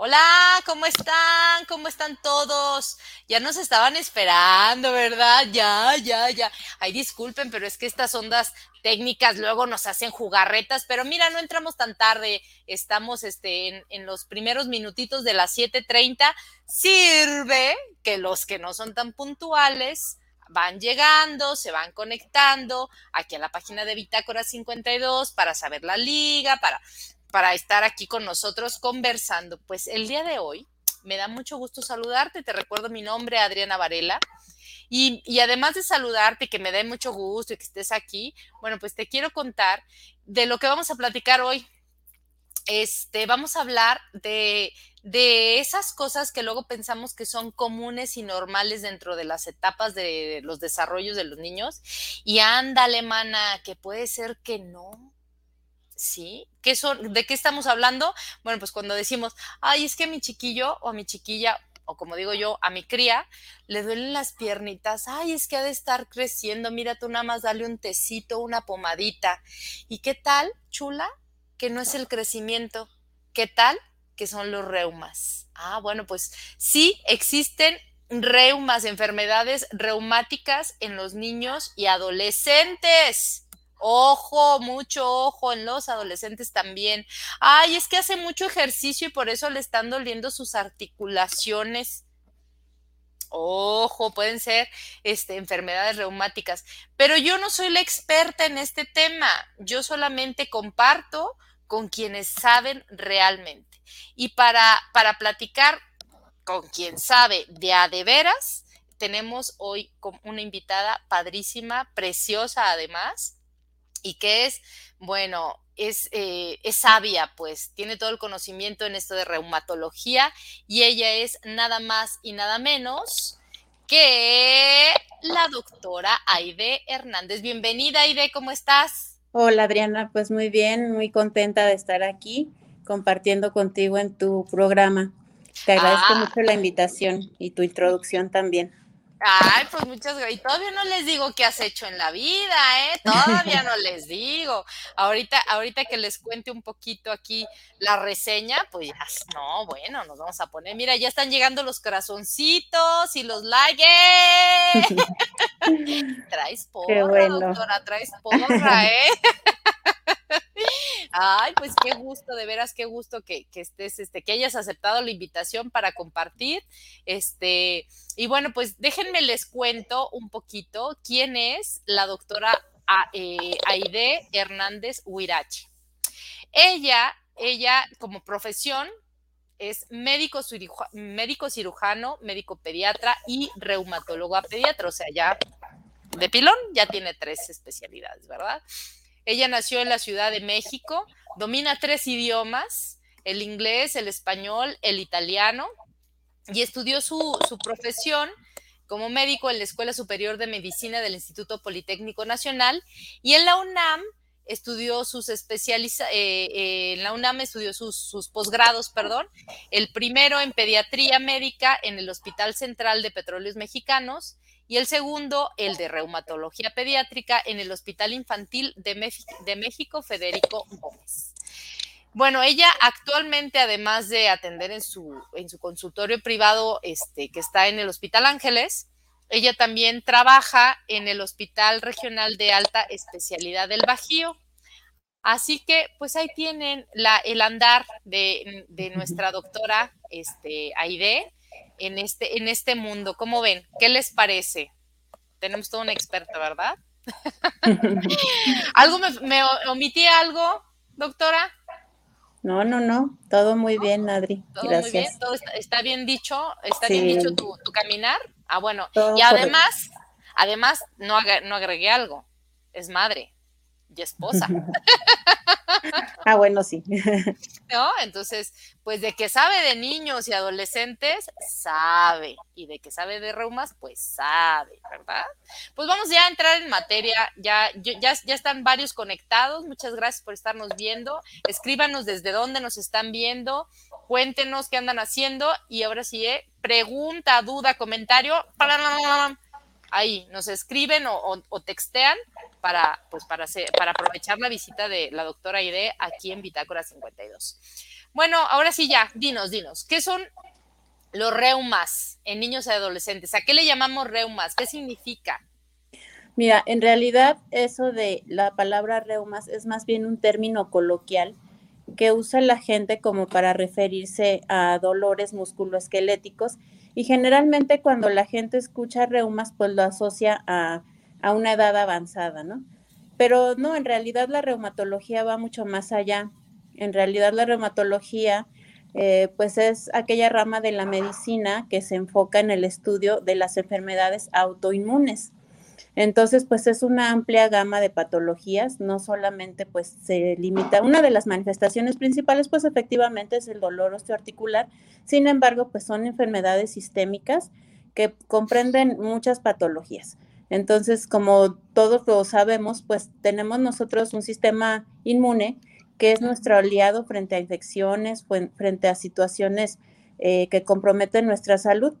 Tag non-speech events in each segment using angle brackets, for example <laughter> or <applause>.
Hola, ¿cómo están? ¿Cómo están todos? Ya nos estaban esperando, ¿verdad? Ya, ya, ya. Ay, disculpen, pero es que estas ondas técnicas luego nos hacen jugarretas, pero mira, no entramos tan tarde. Estamos este, en, los primeros minutitos de las 7:30. Sirve que los que no son tan puntuales van llegando, se van conectando aquí a la página de Bitácora 52 para saber la liga, para para estar aquí con nosotros conversando. Pues el día de hoy me da mucho gusto saludarte. Te recuerdo mi nombre, Adriana Varela. Y, y, además de saludarte, que me dé mucho gusto y que estés aquí, bueno, pues te quiero contar de lo que vamos a platicar hoy. Este, vamos a hablar de, de esas cosas que luego pensamos que son comunes y normales dentro de las etapas de los desarrollos de los niños. Y ándale, mana, que puede ser que no, ¿sí? ¿Qué son, ¿De qué estamos hablando? Bueno, pues cuando decimos, ay, es que a mi chiquillo o a mi chiquilla, o como digo yo, a mi cría, le duelen las piernitas, ay, es que ha de estar creciendo, mira, tú nada más dale un tecito, una pomadita. ¿Y qué tal, chula? Que no es el crecimiento. ¿Qué tal? Que son los reumas. Ah, bueno, pues sí existen reumas, enfermedades reumáticas en los niños y adolescentes. Ojo, mucho ojo en los adolescentes también. Ay, es que hace mucho ejercicio y por eso le están doliendo sus articulaciones. Ojo, pueden ser este, enfermedades reumáticas. Pero yo no soy la experta en este tema. Yo solamente comparto con quienes saben realmente. Y para, para platicar con quien sabe de a de veras, tenemos hoy una invitada padrísima, preciosa además, y que es, bueno, es, eh, es, sabia, pues tiene todo el conocimiento en esto de reumatología y ella es nada más y nada menos que la doctora Aide Hernández. Bienvenida, Aide, ¿cómo estás? Hola, Adriana, pues muy bien, muy contenta de estar aquí compartiendo contigo en tu programa. Te agradezco ah. mucho la invitación y tu introducción también. Ay, pues muchas gracias. Y todavía no les digo qué has hecho en la vida, ¿eh? Todavía no les digo. Ahorita, ahorita que les cuente un poquito aquí la reseña, pues ya, no, bueno, nos vamos a poner. Mira, ya están llegando los corazoncitos y los likes. <laughs> traes porra, doctora, traes porra, ¿eh? <laughs> Ay, pues qué gusto, de veras, qué gusto que, estés, este, que hayas aceptado la invitación para compartir. Este, y bueno, pues déjenme les cuento un poquito quién es la doctora eh, Aide Hernández Huirache. Ella, ella como profesión es médico, médico cirujano, médico pediatra y reumatólogo pediatra, o sea, ya de pilón ya tiene tres especialidades, ¿verdad? Ella nació en la Ciudad de México, domina tres idiomas, el inglés, el español, el italiano, y estudió su, profesión como médico en la Escuela Superior de Medicina del Instituto Politécnico Nacional y en la UNAM estudió sus especializaciones, eh, eh, en la UNAM estudió sus posgrados, perdón, el primero en pediatría médica en el Hospital Central de Petróleos Mexicanos y el segundo, el de reumatología pediátrica en el Hospital Infantil de, de México, Federico Gómez. Bueno, ella actualmente, además de atender en su, en su consultorio privado este, que está en el Hospital Ángeles, ella también trabaja en el Hospital Regional de Alta Especialidad del Bajío. Así que, pues ahí tienen la, el andar de, de nuestra doctora este, Aide en este, en este mundo. ¿Cómo ven? ¿Qué les parece? Tenemos todo un experto, ¿verdad? <laughs> ¿Algo me, omití algo, doctora? No, no, no, todo muy bien, Adri. Todo muy bien, todo está, bien dicho, está bien dicho tu, caminar. Ah, bueno, y además, además no, no agregué algo, es madre y esposa. <laughs> ah, bueno, sí. ¿No? Entonces, pues de que sabe de niños y adolescentes, sabe. Y de que sabe de reumas, pues sabe, ¿verdad? Pues vamos ya a entrar en materia. Ya, ya, ya están varios conectados. Muchas gracias por estarnos viendo. Escríbanos desde dónde nos están viendo. Cuéntenos qué andan haciendo. Y ahora sí, ¿eh? pregunta, duda, comentario. Ahí, nos escriben o textean para, pues para, para aprovechar la visita de la doctora Aide aquí en Bitácora 52. Bueno, ahora sí ya, dinos, dinos, ¿qué son los reumas en niños y adolescentes? ¿A qué le llamamos reumas? ¿Qué significa? Mira, en realidad eso de la palabra reumas es más bien un término coloquial que usa la gente como para referirse a dolores musculoesqueléticos y generalmente cuando la gente escucha reumas pues lo asocia a, a una edad avanzada, ¿no? Pero no, en realidad la reumatología va mucho más allá. En realidad la reumatología eh, pues es aquella rama de la medicina que se enfoca en el estudio de las enfermedades autoinmunes. Entonces, pues es una amplia gama de patologías, no solamente pues se limita, una de las manifestaciones principales pues efectivamente es el dolor osteoarticular, sin embargo, pues son enfermedades sistémicas que comprenden muchas patologías. Entonces, como todos lo sabemos, pues tenemos nosotros un sistema inmune que es nuestro aliado frente a infecciones, frente a situaciones eh, que comprometen nuestra salud.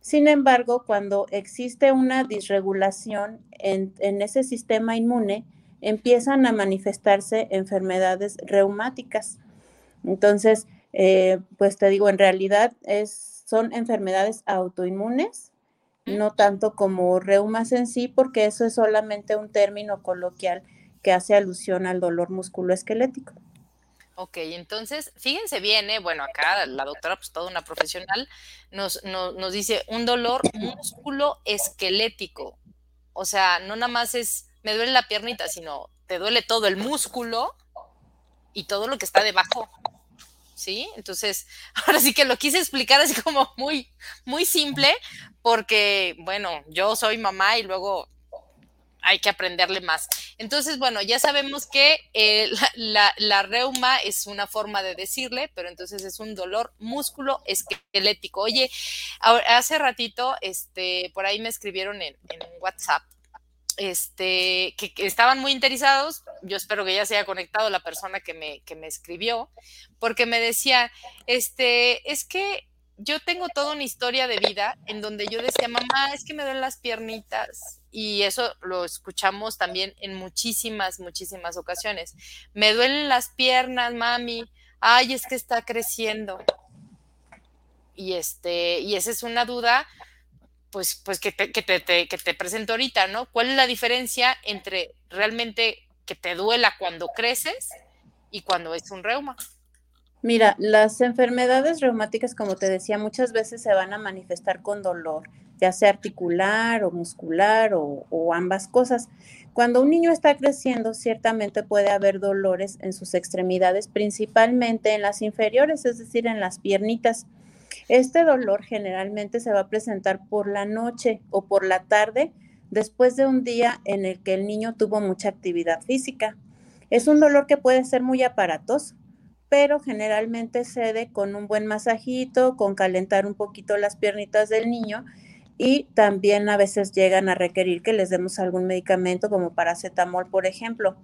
Sin embargo, cuando existe una disregulación en, ese sistema inmune, empiezan a manifestarse enfermedades reumáticas. Entonces, eh, pues te digo, en realidad es, son enfermedades autoinmunes, no tanto como reumas en sí, porque eso es solamente un término coloquial que hace alusión al dolor musculoesquelético. Ok, entonces, fíjense bien, ¿eh? bueno, acá la doctora, pues toda una profesional, nos, nos dice un dolor músculo esquelético. O sea, no nada más es, me duele la piernita, sino te duele todo el músculo y todo lo que está debajo. ¿Sí? Entonces, <laughs> ahora sí que lo quise explicar así como muy, muy simple, porque, bueno, yo soy mamá y luego hay que aprenderle más. Entonces, bueno, ya sabemos que eh, la, reuma es una forma de decirle, pero entonces es un dolor músculo esquelético. Oye, hace ratito, este, por ahí me escribieron en, WhatsApp, este, que, estaban muy interesados. Yo espero que ya se haya conectado la persona que me, que me escribió, porque me decía, este, es que yo tengo toda una historia de vida en donde yo decía, mamá, es que me duelen las piernitas. Y eso lo escuchamos también en muchísimas, muchísimas ocasiones. Me duelen las piernas, mami. Ay, es que está creciendo. Y este, y esa es una duda, pues, pues que te, que te, que te presento ahorita, ¿no? ¿Cuál es la diferencia entre realmente que te duela cuando creces y cuando es un reuma? Mira, las enfermedades reumáticas, como te decía, muchas veces se van a manifestar con dolor, ya sea articular o muscular o, ambas cosas. Cuando un niño está creciendo, ciertamente puede haber dolores en sus extremidades, principalmente en las inferiores, es decir, en las piernitas. Este dolor generalmente se va a presentar por la noche o por la tarde, después de un día en el que el niño tuvo mucha actividad física. Es un dolor que puede ser muy aparatoso pero generalmente cede con un buen masajito, con calentar un poquito las piernitas del niño y también a veces llegan a requerir que les demos algún medicamento como paracetamol, por ejemplo.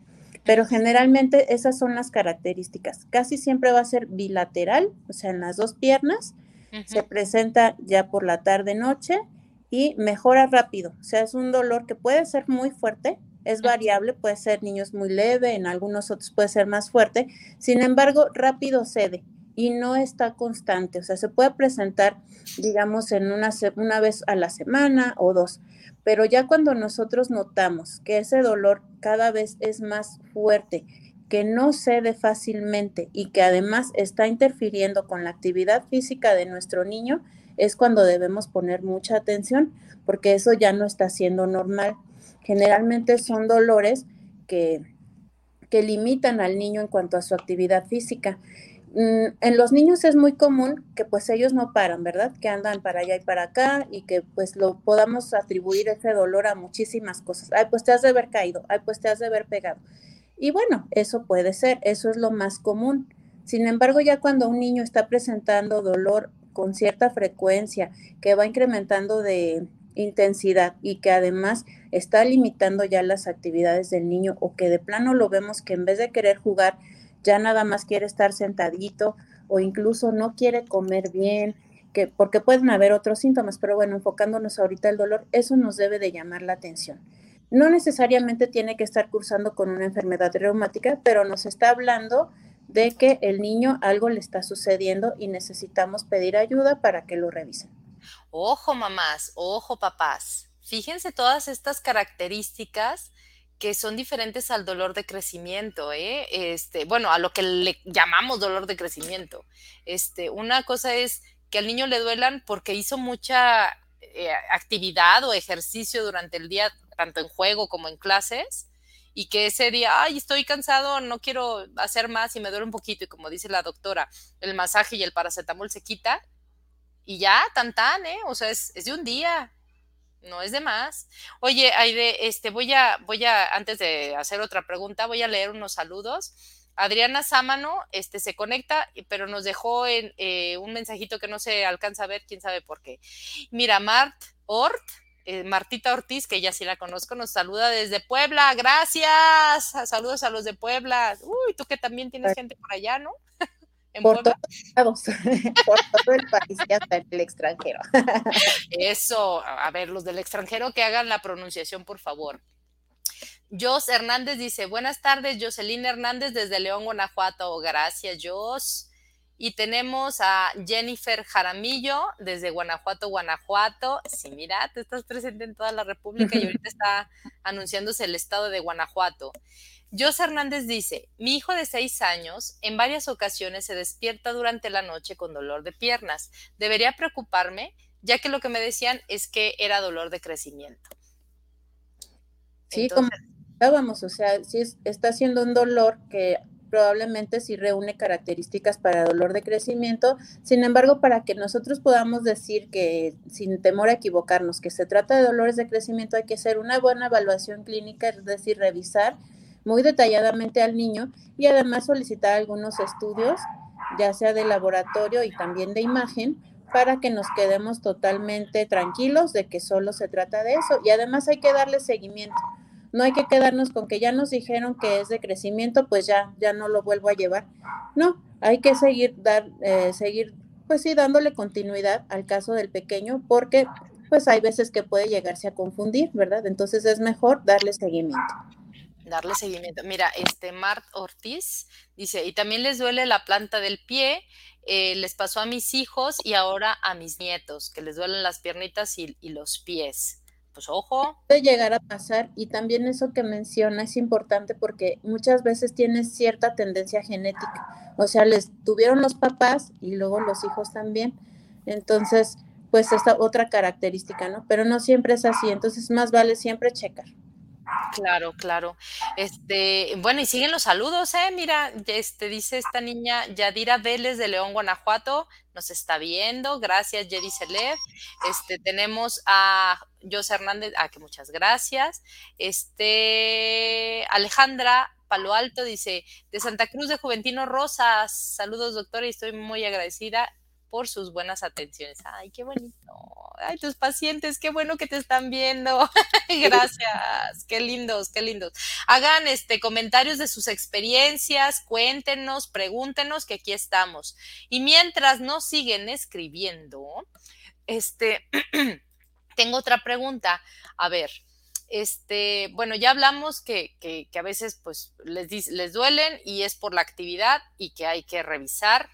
Pero generalmente esas son las características. Casi siempre va a ser bilateral, o sea, en las dos piernas. Se presenta ya por la tarde-noche y mejora rápido. O sea, es un dolor que puede ser muy fuerte, es variable, puede ser niños muy leve, en algunos otros puede ser más fuerte, sin embargo, rápido cede y no está constante, o sea, se puede presentar, digamos, en una, una vez a la semana o dos, pero ya cuando nosotros notamos que ese dolor cada vez es más fuerte, que no cede fácilmente y que además está interfiriendo con la actividad física de nuestro niño, es cuando debemos poner mucha atención, porque eso ya no está siendo normal. Generalmente son dolores que, que limitan al niño en cuanto a su actividad física. Mm, en los niños es muy común que pues ellos no paran, ¿verdad? Que andan para allá y para acá y que pues lo podamos atribuir ese dolor a muchísimas cosas. Ay, pues te has de haber caído, ay, pues te has de haber pegado. Y bueno, eso puede ser, eso es lo más común. Sin embargo, ya cuando un niño está presentando dolor con cierta frecuencia, que va incrementando de, intensidad y que además está limitando ya las actividades del niño o que de plano lo vemos que en vez de querer jugar ya nada más quiere estar sentadito o incluso no quiere comer bien, que porque pueden haber otros síntomas, pero bueno, enfocándonos ahorita el dolor, eso nos debe de llamar la atención. No necesariamente tiene que estar cursando con una enfermedad reumática, pero nos está hablando de que el niño algo le está sucediendo y necesitamos pedir ayuda para que lo revisen. Ojo mamás, ojo papás, fíjense todas estas características que son diferentes al dolor de crecimiento, ¿eh? Este, bueno, a lo que le llamamos dolor de crecimiento. Este, una cosa es que al niño le duelan porque hizo mucha eh, actividad o ejercicio durante el día, tanto en juego como en clases, y que ese día, ay, estoy cansado, no quiero hacer más y me duele un poquito, y como dice la doctora, el masaje y el paracetamol se quita, y ya, tan tan, ¿eh? O sea, es, es de un día, no es de más. Oye, Aide, este, voy a, voy a, antes de hacer otra pregunta, voy a leer unos saludos. Adriana Sámano este, se conecta, pero nos dejó eh, un mensajito que no se alcanza a ver, quién sabe por qué. Mira, Mart Ort, eh, Martita Ortiz, que ya sí la conozco, nos saluda desde Puebla. Gracias. Saludos a los de Puebla. Uy, tú que también tienes gente por allá, ¿no? <laughs> por todos lados, <laughs> por todo el país y hasta el extranjero. <laughs> Eso, a ver, los del extranjero que hagan la pronunciación, por favor. Jos Hernández dice, buenas tardes, Jocelyn Hernández desde León, Guanajuato. Gracias, Jos. Y tenemos a Jennifer Jaramillo desde Guanajuato, Guanajuato. Sí, mira, tú estás presente en toda la República y ahorita <laughs> está anunciándose el estado de Guanajuato. Jos Hernández dice, mi hijo de seis años en varias ocasiones se despierta durante la noche con dolor de piernas. ¿Debería preocuparme? Ya que lo que me decían es que era dolor de crecimiento. Sí, como estábamos, o sea, si está siendo un dolor que probablemente sí reúne características para dolor de crecimiento. Sin embargo, para que nosotros podamos decir que, sin temor a equivocarnos, que se trata de dolores de crecimiento, hay que hacer una buena evaluación clínica, es decir, revisar muy detalladamente al niño y además solicitar algunos estudios, ya sea de laboratorio y también de imagen, para que nos quedemos totalmente tranquilos de que solo se trata de eso. Y además hay que darle seguimiento. No hay que quedarnos con que ya nos dijeron que es de crecimiento, pues ya, ya no lo vuelvo a llevar. No, hay que seguir, dar, eh, seguir, pues sí, dándole continuidad al caso del pequeño, porque pues hay veces que puede llegarse a confundir, ¿verdad? Entonces es mejor darle seguimiento darle seguimiento. Mira, este Mart Ortiz dice, y también les duele la planta del pie, eh, les pasó a mis hijos y ahora a mis nietos, que les duelen las piernitas y, los pies. Pues ojo. Puede llegar a pasar y también eso que menciona es importante porque muchas veces tiene cierta tendencia genética. O sea, les tuvieron los papás y luego los hijos también. Entonces, pues esta otra característica, ¿no? Pero no siempre es así, entonces más vale siempre checar. Claro, claro. Este, bueno, y siguen los saludos, ¿eh? Mira, este dice esta niña Yadira Vélez de León, Guanajuato, nos está viendo. Gracias, Yedi Celeb. Este, tenemos a José Hernández, ah, que muchas gracias. Este, Alejandra Palo Alto dice, de Santa Cruz de Juventino Rosas, saludos doctora y estoy muy agradecida por sus buenas atenciones. Ay, qué bonito. Ay, tus pacientes, qué bueno que te están viendo. <laughs> <laughs> Gracias. Qué lindos, qué lindos. Hagan este comentarios de sus experiencias, cuéntenos, pregúntenos que aquí estamos. Y mientras nos siguen escribiendo, este <clears throat> tengo otra pregunta. A ver, este, bueno, ya hablamos que, que, que a veces pues les, les duelen y es por la actividad y que hay que revisar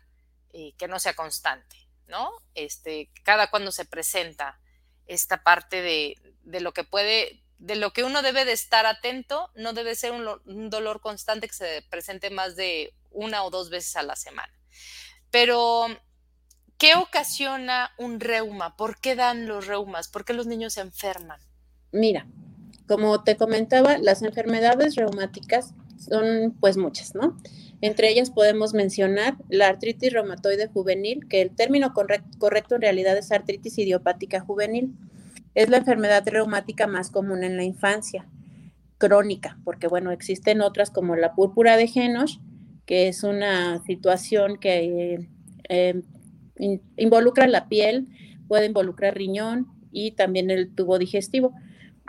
eh, que no sea constante, ¿no? Este, cada cuando se presenta esta parte de, lo que puede, de lo que uno debe de estar atento, no debe ser un, dolor constante que se presente más de una o dos veces a la semana. Pero, ¿qué ocasiona un reuma? ¿Por qué dan los reumas? ¿Por qué los niños se enferman? Mira, como te comentaba, las enfermedades reumáticas son pues muchas, ¿no? Entre ellas podemos mencionar la artritis reumatoide juvenil, que el término correcto en realidad es artritis idiopática juvenil. Es la enfermedad reumática más común en la infancia, crónica, porque bueno, existen otras como la púrpura de Genos, que es una situación que eh, involucra la piel, puede involucrar riñón y también el tubo digestivo.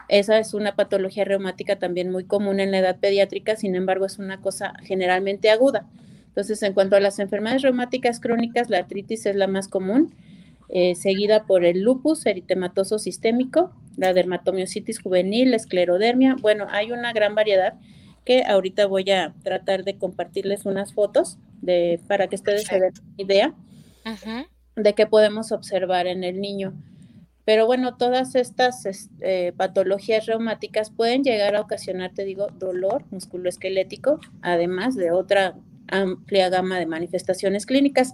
Esa es una patología reumática también muy común en la edad pediátrica, sin embargo es una cosa generalmente aguda. Entonces, en cuanto a las enfermedades reumáticas crónicas, la artritis es la más común. eh, seguida por el lupus eritematoso sistémico, la dermatomiositis juvenil, la esclerodermia. Bueno, hay una gran variedad que ahorita voy a tratar de compartirles unas fotos de, para que ustedes se den una idea de qué podemos observar en el niño. Pero bueno, todas estas este, patologías reumáticas pueden llegar a ocasionar, te digo, dolor musculoesquelético, además de otra amplia gama de manifestaciones clínicas.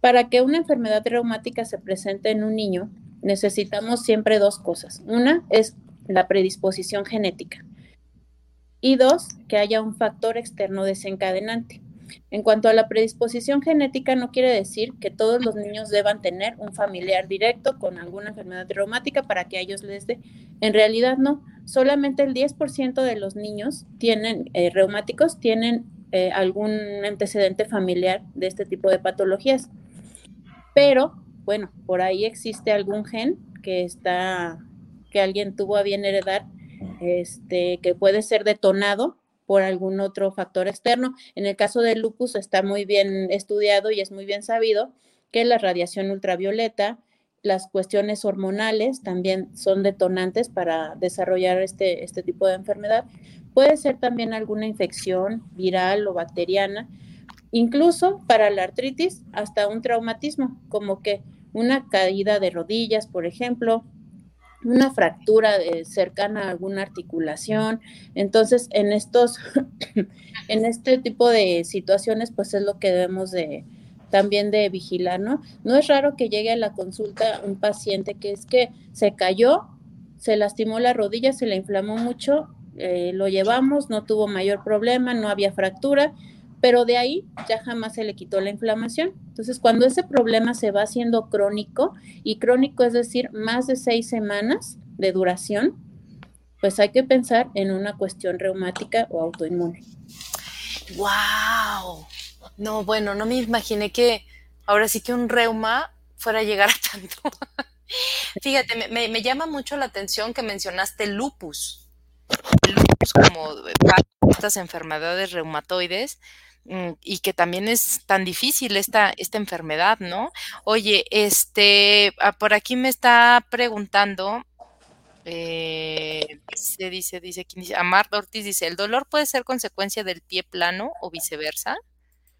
Para que una enfermedad reumática se presente en un niño, necesitamos siempre dos cosas. Una es la predisposición genética y dos, que haya un factor externo desencadenante. En cuanto a la predisposición genética, no quiere decir que todos los niños deban tener un familiar directo con alguna enfermedad reumática para que a ellos les dé. En realidad no, solamente el 10% de los niños tienen eh, reumáticos tienen eh, algún antecedente familiar de este tipo de patologías. Pero, bueno, por ahí existe algún gen que está, que alguien tuvo a bien heredar, este, que puede ser detonado por algún otro factor externo. En el caso del lupus está muy bien estudiado y es muy bien sabido que la radiación ultravioleta, las cuestiones hormonales también son detonantes para desarrollar este, este tipo de enfermedad. Puede ser también alguna infección viral o bacteriana, incluso para la artritis, hasta un traumatismo, como que una caída de rodillas, por ejemplo, una fractura cercana a alguna articulación. Entonces, en estos, <coughs> en este tipo de situaciones, pues es lo que debemos de también de vigilar, ¿no? No es raro que llegue a la consulta un paciente que es que se cayó, se lastimó la rodilla, se le inflamó mucho, eh, lo llevamos, no tuvo mayor problema, no había fractura, pero de ahí ya jamás se le quitó la inflamación. Entonces, cuando ese problema se va haciendo crónico, y crónico es decir, más de seis semanas de duración, pues hay que pensar en una cuestión reumática o autoinmune. ¡Wow! No, bueno, no me imaginé que ahora sí que un reuma fuera a llegar a tanto. <laughs> Fíjate, me, me, llama mucho la atención que mencionaste lupus. lupus como estas enfermedades reumatoides y que también es tan difícil esta, esta enfermedad, ¿no? Oye, este, ah, por aquí me está preguntando, eh, dice, dice, dice, dice, Amar Ortiz dice, ¿el dolor puede ser consecuencia del pie plano o viceversa?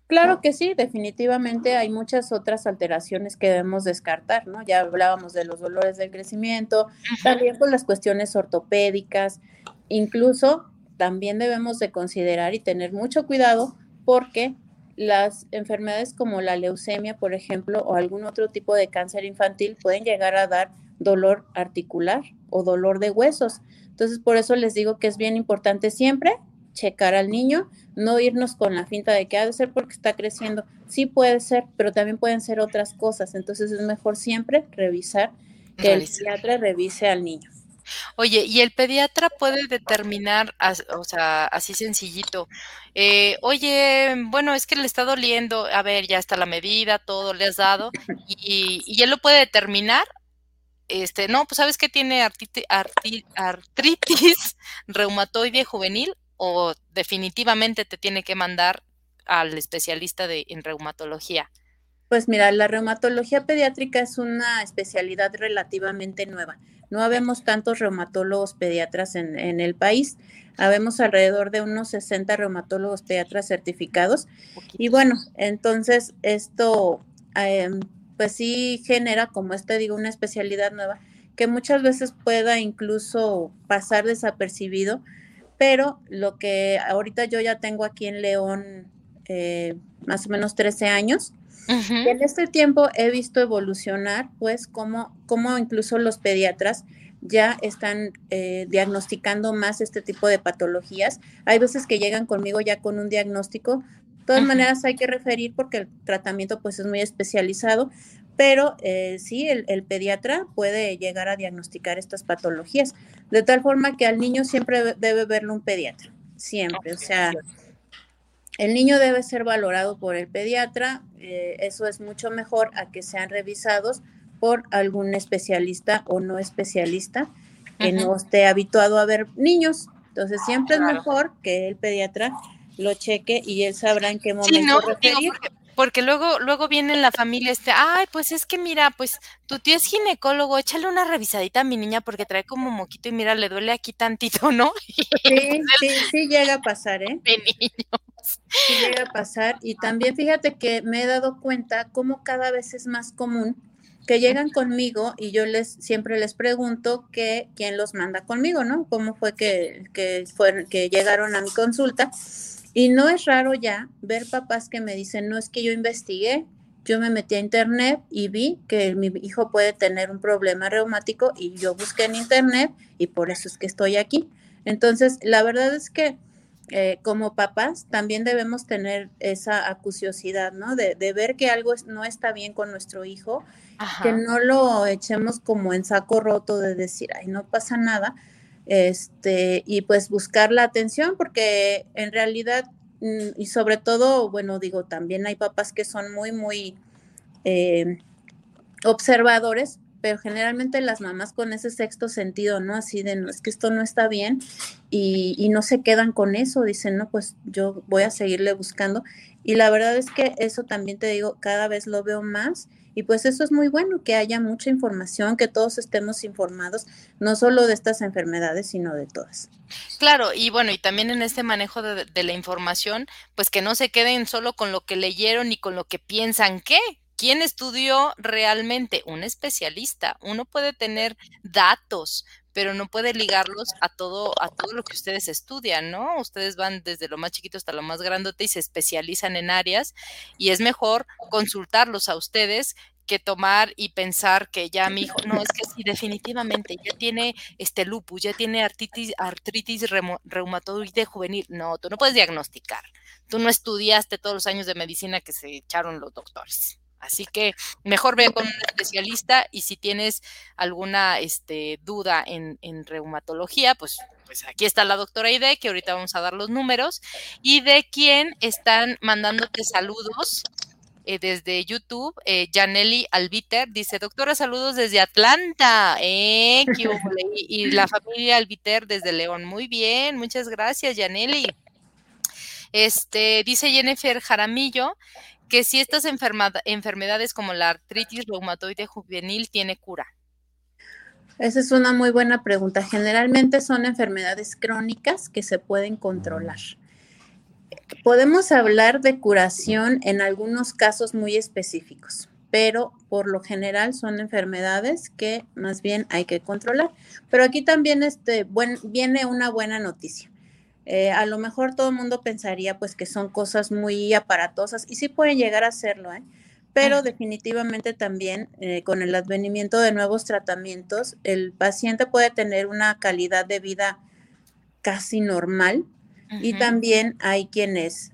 Claro que sí, definitivamente hay muchas otras alteraciones que debemos descartar, ¿no? Ya hablábamos de los dolores del crecimiento, también con las cuestiones ortopédicas, incluso también debemos de considerar y tener mucho cuidado porque las enfermedades como la leucemia, por ejemplo, o algún otro tipo de cáncer infantil pueden llegar a dar dolor articular o dolor de huesos. Entonces, por eso les digo que es bien importante siempre checar al niño, no irnos con la finta de que ha de ser porque está creciendo. Sí puede ser, pero también pueden ser otras cosas. Entonces, es mejor siempre revisar que el psiquiatra revise al niño. Oye, ¿y el pediatra puede determinar, o sea, así sencillito, eh, oye, bueno, es que le está doliendo, a ver, ya está la medida, todo le has dado, y, y él lo puede determinar? Este, no, pues sabes que tiene artritis, <laughs> reumatoide juvenil o definitivamente te tiene que mandar al especialista de, en reumatología. Pues mira, la reumatología pediátrica es una especialidad relativamente nueva. No habemos tantos reumatólogos pediatras en, el país. Habemos alrededor de unos 60 reumatólogos pediatras certificados. Y bueno, entonces esto em, pues sí genera, como este digo, una especialidad nueva que muchas veces pueda incluso pasar desapercibido, pero lo que ahorita yo ya tengo aquí en León eh, más o menos 13 años, en este tiempo he visto evolucionar, pues, cómo, cómo incluso los pediatras ya están eh, diagnosticando más este tipo de patologías. Hay veces que llegan conmigo ya con un diagnóstico. De todas maneras hay que referir porque el tratamiento pues es muy especializado, pero eh, sí, el, el, pediatra puede llegar a diagnosticar estas patologías, de tal forma que al niño siempre debe verlo un pediatra, siempre. O sea, el niño debe ser valorado por el pediatra, eh, eso es mucho mejor a que sean revisados por algún especialista o no especialista que no esté habituado a ver niños. Entonces siempre es mejor que el pediatra lo cheque y él sabrá en qué momento referir. Porque luego, luego viene en la familia este, ay, pues es que mira, pues tu tío es ginecólogo, échale una revisadita a mi niña porque trae como moquito y mira, le duele aquí tantito, ¿no? <laughs> Sí, sí, sí llega a pasar, ¿eh? <laughs> De niños. Sí llega a pasar. Y también fíjate que me he dado cuenta cómo cada vez es más común que llegan conmigo y yo les siempre les pregunto que quién los manda conmigo, ¿no? ¿Cómo fue que, que, que llegaron a mi consulta? Y no es raro ya ver papás que me dicen, no es que yo investigué, yo me metí a internet y vi que mi hijo puede tener un problema reumático y yo busqué en internet y por eso es que estoy aquí. Entonces, la verdad es que eh, como papás también debemos tener esa acuciosidad, ¿no? De, de, ver que algo no está bien con nuestro hijo, que no lo echemos como en saco roto de decir, ay, no pasa nada, este, y pues buscar la atención, porque en realidad, mm, y sobre todo, bueno, digo, también hay papás que son muy, muy eh, observadores, pero generalmente las mamás con ese sexto sentido, ¿no? Así de, no, es que esto no está bien y, no se quedan con eso, dicen, no, pues yo voy a seguirle buscando. Y la verdad es que eso también te digo, cada vez lo veo más y pues eso es muy bueno, que haya mucha información, que todos estemos informados, no solo de estas enfermedades, sino de todas. Claro, y bueno, y también en este manejo de, de la información, pues que no se queden solo con lo que leyeron y con lo que piensan que, ¿Quién estudió realmente? Un especialista. Uno puede tener datos, pero no puede ligarlos a todo, a todo lo que ustedes estudian, ¿no? Ustedes van desde lo más chiquito hasta lo más grandote y se especializan en áreas y es mejor consultarlos a ustedes que tomar y pensar que ya mi hijo, no, es que sí, definitivamente, ya tiene este lupus, ya tiene artritis, artritis reumatoide juvenil. No, tú no puedes diagnosticar. Tú no estudiaste todos los años de medicina que se echaron los doctores. Así que mejor ve con un especialista y si tienes alguna este, duda en, reumatología, pues, pues aquí está la doctora Ide, que ahorita vamos a dar los números, y de quien están mandándote saludos eh, desde YouTube, eh, Albiter dice, doctora, saludos desde Atlanta, eh, y, y la familia Albiter desde León. Muy bien, muchas gracias, Janelli. Este, dice Jennifer Jaramillo que si estas enfermedades como la artritis reumatoide juvenil tiene cura. Esa es una muy buena pregunta. Generalmente son enfermedades crónicas que se pueden controlar. Podemos hablar de curación en algunos casos muy específicos, pero por lo general son enfermedades que más bien hay que controlar. Pero aquí también este, viene una buena noticia. Eh, a lo mejor todo el mundo pensaría pues que son cosas muy aparatosas y sí pueden llegar a serlo, ¿eh? pero definitivamente también eh, con el advenimiento de nuevos tratamientos, el paciente puede tener una calidad de vida casi normal y también hay quienes,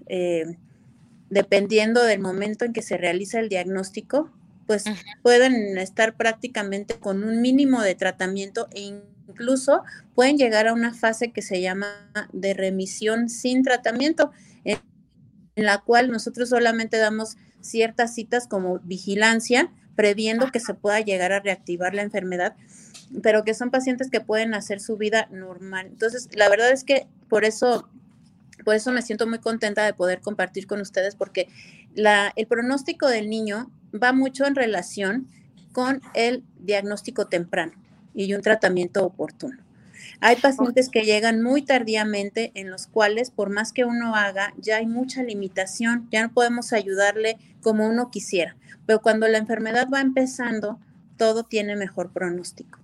dependiendo del momento en que se realiza el diagnóstico, pues pueden estar prácticamente con un mínimo de tratamiento e incluso pueden llegar a una fase que se llama de remisión sin tratamiento, en, la cual nosotros solamente damos ciertas citas como vigilancia, previendo que se pueda llegar a reactivar la enfermedad, pero que son pacientes que pueden hacer su vida normal. Entonces, la verdad es que por eso, por eso me siento muy contenta de poder compartir con ustedes, porque la, el pronóstico del niño va mucho en relación con el diagnóstico temprano y un tratamiento oportuno. Hay pacientes que llegan muy tardíamente en los cuales, por más que uno haga, ya hay mucha limitación, ya no podemos ayudarle como uno quisiera. Pero cuando la enfermedad va empezando, todo tiene mejor pronóstico.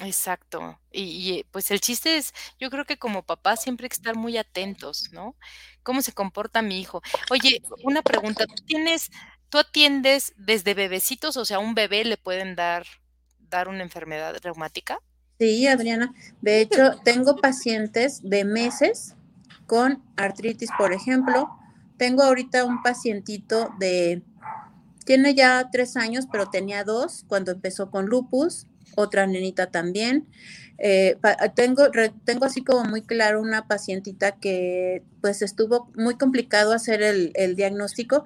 Exacto. Y, pues el chiste es, yo creo que como papá siempre hay que estar muy atentos, ¿no? ¿Cómo se comporta mi hijo? Oye, una pregunta, ¿tú tienes, tú atiendes desde bebecitos, o sea, un bebé le pueden dar dar una enfermedad reumática? Sí, Adriana. De hecho, <laughs> tengo pacientes de meses con artritis, por ejemplo. Tengo ahorita un pacientito de, tiene ya tres años, pero tenía dos cuando empezó con lupus, otra nenita también. Eh, tengo, tengo así como muy claro una pacientita que pues estuvo muy complicado hacer el, el diagnóstico.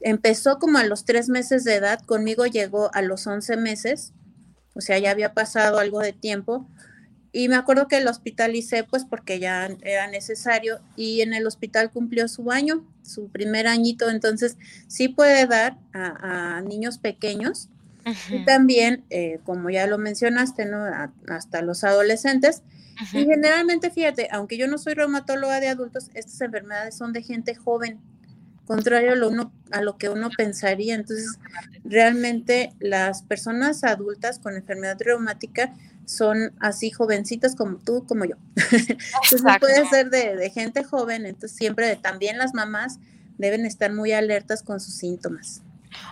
Empezó como a los tres meses de edad, conmigo llegó a los once meses o sea, ya había pasado algo de tiempo. Y me acuerdo que lo hospitalicé pues porque ya era necesario y en el hospital cumplió su año, su primer añito, entonces sí puede dar a, niños pequeños. Y también, eh, como ya lo mencionaste, ¿no? hasta los adolescentes. Y generalmente, fíjate, aunque yo no soy reumatóloga de adultos, estas enfermedades son de gente joven, contrario a lo, uno, a lo que uno pensaría. Entonces, realmente las personas adultas con enfermedad reumática son así jovencitas como tú, como yo. <laughs> entonces puede ser de, gente joven, entonces siempre también las mamás deben estar muy alertas con sus síntomas.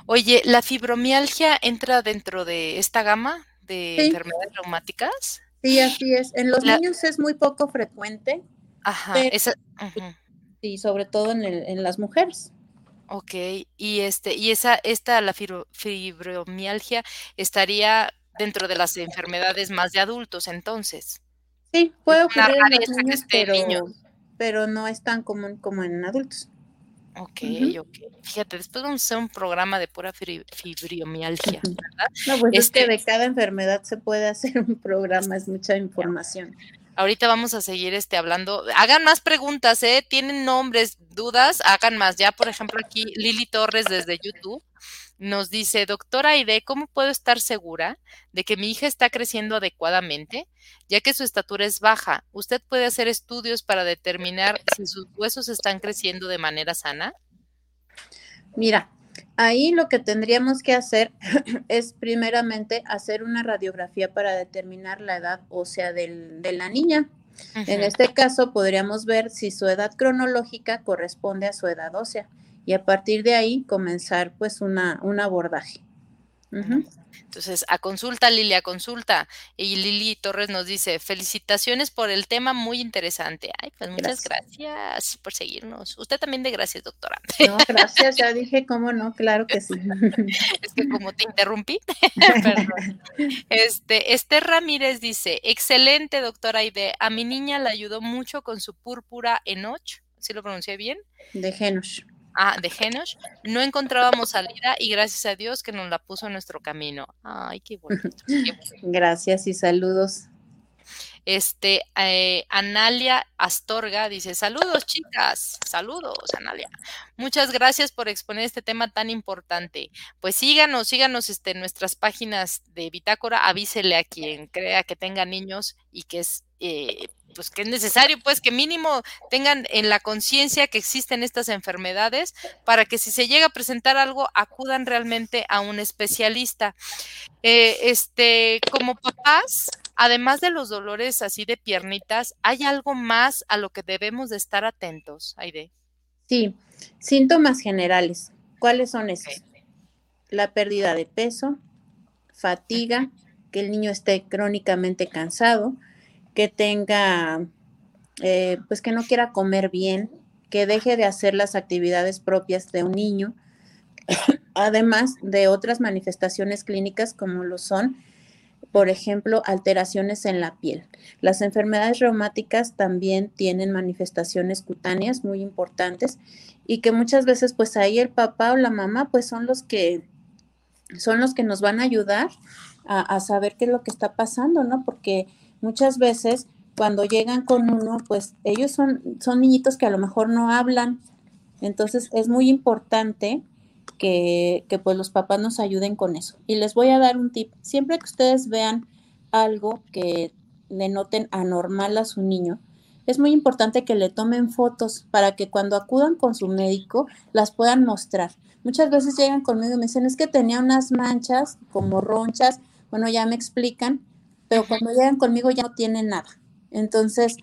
Oye, ¿la fibromialgia entra dentro de esta gama de enfermedades reumáticas? Sí, así es. En los niños es muy poco frecuente. Ajá, Sí, sobre todo en, en las mujeres. Ok, y este, y esa, esta, la fibromialgia estaría dentro de las enfermedades más de adultos, entonces. Sí, puede ocurrir en los niños, pero, pero no es tan común como en adultos. Ok, ok. Fíjate, después vamos a hacer un programa de pura fibromialgia, ¿verdad? No, pues es que este de cada enfermedad se puede hacer un programa, es mucha información. Ahorita vamos a seguir este hablando. Hagan más preguntas, ¿eh? Tienen nombres, dudas, hagan más. Ya, por ejemplo, aquí Lili Torres desde YouTube nos dice, doctora Aide, ¿cómo puedo estar segura de que mi hija está creciendo adecuadamente, ya que su estatura es baja? ¿Usted puede hacer estudios para determinar si sus huesos están creciendo de manera sana? Mira, ahí lo que tendríamos que hacer <clears throat> es primeramente hacer una radiografía para determinar la edad ósea del, de la niña. En este caso podríamos ver si su edad cronológica corresponde a su edad ósea y a partir de ahí comenzar pues una, un abordaje. Entonces, a consulta, Lili, a consulta. Y Lili Torres nos dice, felicitaciones por el tema, muy interesante. Ay, pues muchas gracias, por seguirnos. Usted también de gracias, doctora. No, gracias, ya <laughs> dije, cómo no, claro que sí. <laughs> es que como te interrumpí, <laughs> perdón. Este, Esther Ramírez dice, excelente, doctora a mi niña le ayudó mucho con su púrpura enoch, ¿sí lo pronuncié bien? De Genosh ah, de Genos, no encontrábamos salida y gracias a Dios que nos la puso en nuestro camino. Ay, qué bonito. <laughs> Gracias y saludos. Este, eh, Analia Astorga dice, saludos chicas, saludos Analia. Muchas gracias por exponer este tema tan importante. Pues síganos, síganos este, en nuestras páginas de Bitácora, avísele a quien crea que tenga niños y que es eh, pues que es necesario, pues que mínimo tengan en la conciencia que existen estas enfermedades para que si se llega a presentar algo acudan realmente a un especialista. Eh, este, como papás, además de los dolores así de piernitas, ¿hay algo más a lo que debemos de estar atentos, Aide? Sí, síntomas generales. ¿Cuáles son esos? La pérdida de peso, fatiga, que el niño esté crónicamente cansado, que tenga, eh, pues que no quiera comer bien, que deje de hacer las actividades propias de un niño, <coughs> además de otras manifestaciones clínicas como lo son, por ejemplo, alteraciones en la piel. Las enfermedades reumáticas también tienen manifestaciones cutáneas muy importantes y que muchas veces pues ahí el papá o la mamá pues son los que son los que nos van a ayudar a, a saber qué es lo que está pasando, ¿no? Porque muchas veces cuando llegan con uno, pues ellos son, son niñitos que a lo mejor no hablan. Entonces es muy importante que, que, pues los papás nos ayuden con eso. Y les voy a dar un tip. Siempre que ustedes vean algo que le noten anormal a su niño, es muy importante que le tomen fotos para que cuando acudan con su médico las puedan mostrar. Muchas veces llegan conmigo y me dicen, es que tenía unas manchas como ronchas. Bueno, ya me explican pero cuando llegan conmigo ya no tienen nada. Entonces,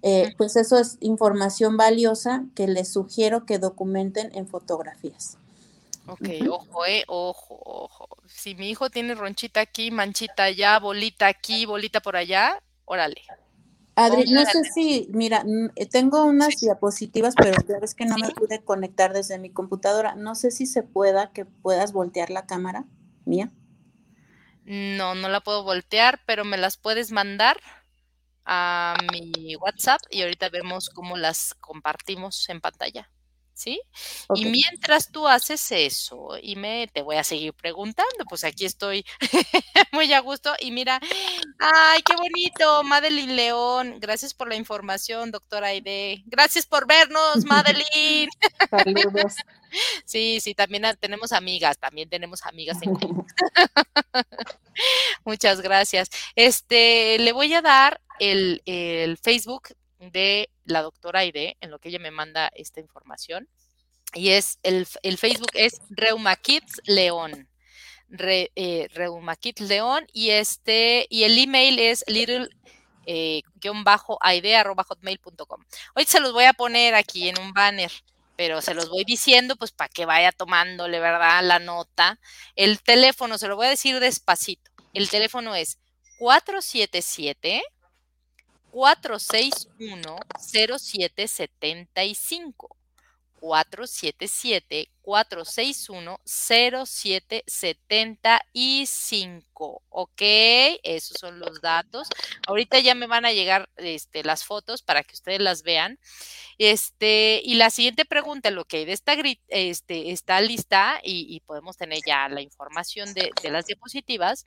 eh, pues eso es información valiosa que les sugiero que documenten en fotografías. Ok, ojo, eh, ojo, ojo. Si mi hijo tiene ronchita aquí, manchita allá, bolita aquí, bolita por allá, órale. Adri, no sé si, mira, eh, tengo unas diapositivas, pero ya ves que no me pude conectar desde mi computadora. No sé si se pueda que puedas voltear la cámara mía. No, no la puedo voltear, pero me las puedes mandar a mi WhatsApp y ahorita vemos cómo las compartimos en pantalla. ¿Sí? Y mientras tú haces eso y me te voy a seguir preguntando, pues aquí estoy <laughs> muy a gusto y mira, ay, qué bonito, Madeline León, gracias por la información, doctora Aide. Gracias por vernos, <laughs> Madeline. Saludos. <laughs> Sí, sí, también tenemos amigas, también tenemos amigas en común. Muchas gracias. Este, le voy a dar el, el Facebook de la doctora Aide, en lo que ella me manda esta información. Y es el, Facebook es Reuma Kids León. Re, eh, Reuma Kids León. Y este, y el email es little eh, hotmail.com. Hoy se los voy a poner aquí en un banner, pero se los voy diciendo, pues para que vaya tomándole, ¿verdad? La nota. El teléfono, se lo voy a decir despacito. El teléfono es 477 461-0775. 477-461-0775. ¿Ok? Esos son los datos. Ahorita ya me van a llegar este, las fotos para que ustedes las vean. Este, y la siguiente pregunta, lo que hay de esta este, está lista y, podemos tener ya la información de, de las diapositivas.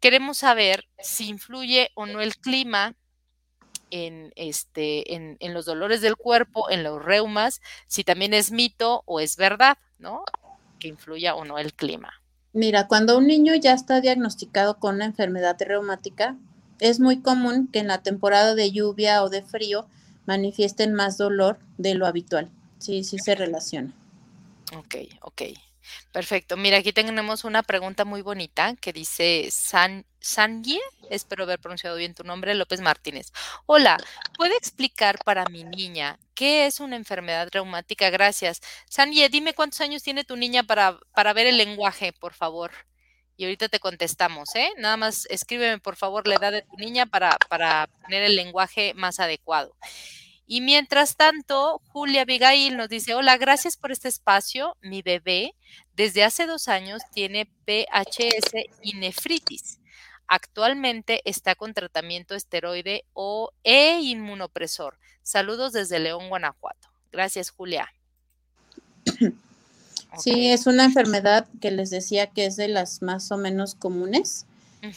Queremos saber si influye o no el clima en, este, en, en, los dolores del cuerpo, en los reumas, si también es mito o es verdad, ¿no? Que influya o no el clima. Mira, cuando un niño ya está diagnosticado con una enfermedad reumática, es muy común que en la temporada de lluvia o de frío manifiesten más dolor de lo habitual. Sí, sí se relaciona. Ok, ok. Perfecto. Mira, aquí tenemos una pregunta muy bonita que dice San, Sanye, espero haber pronunciado bien tu nombre, López Martínez. Hola, ¿puede explicar para mi niña qué es una enfermedad reumática? Gracias. Sanye, dime cuántos años tiene tu niña para, para ver el lenguaje, por favor. Y ahorita te contestamos, ¿eh? Nada más escríbeme, por favor, la edad de tu niña para, para tener el lenguaje más adecuado. Y mientras tanto, Julia Abigail nos dice, hola, gracias por este espacio. Mi bebé desde hace dos años tiene PHS y nefritis. Actualmente está con tratamiento esteroide o e inmunopresor. Saludos desde León, Guanajuato. Gracias, Julia. Sí, es una enfermedad que les decía que es de las más o menos comunes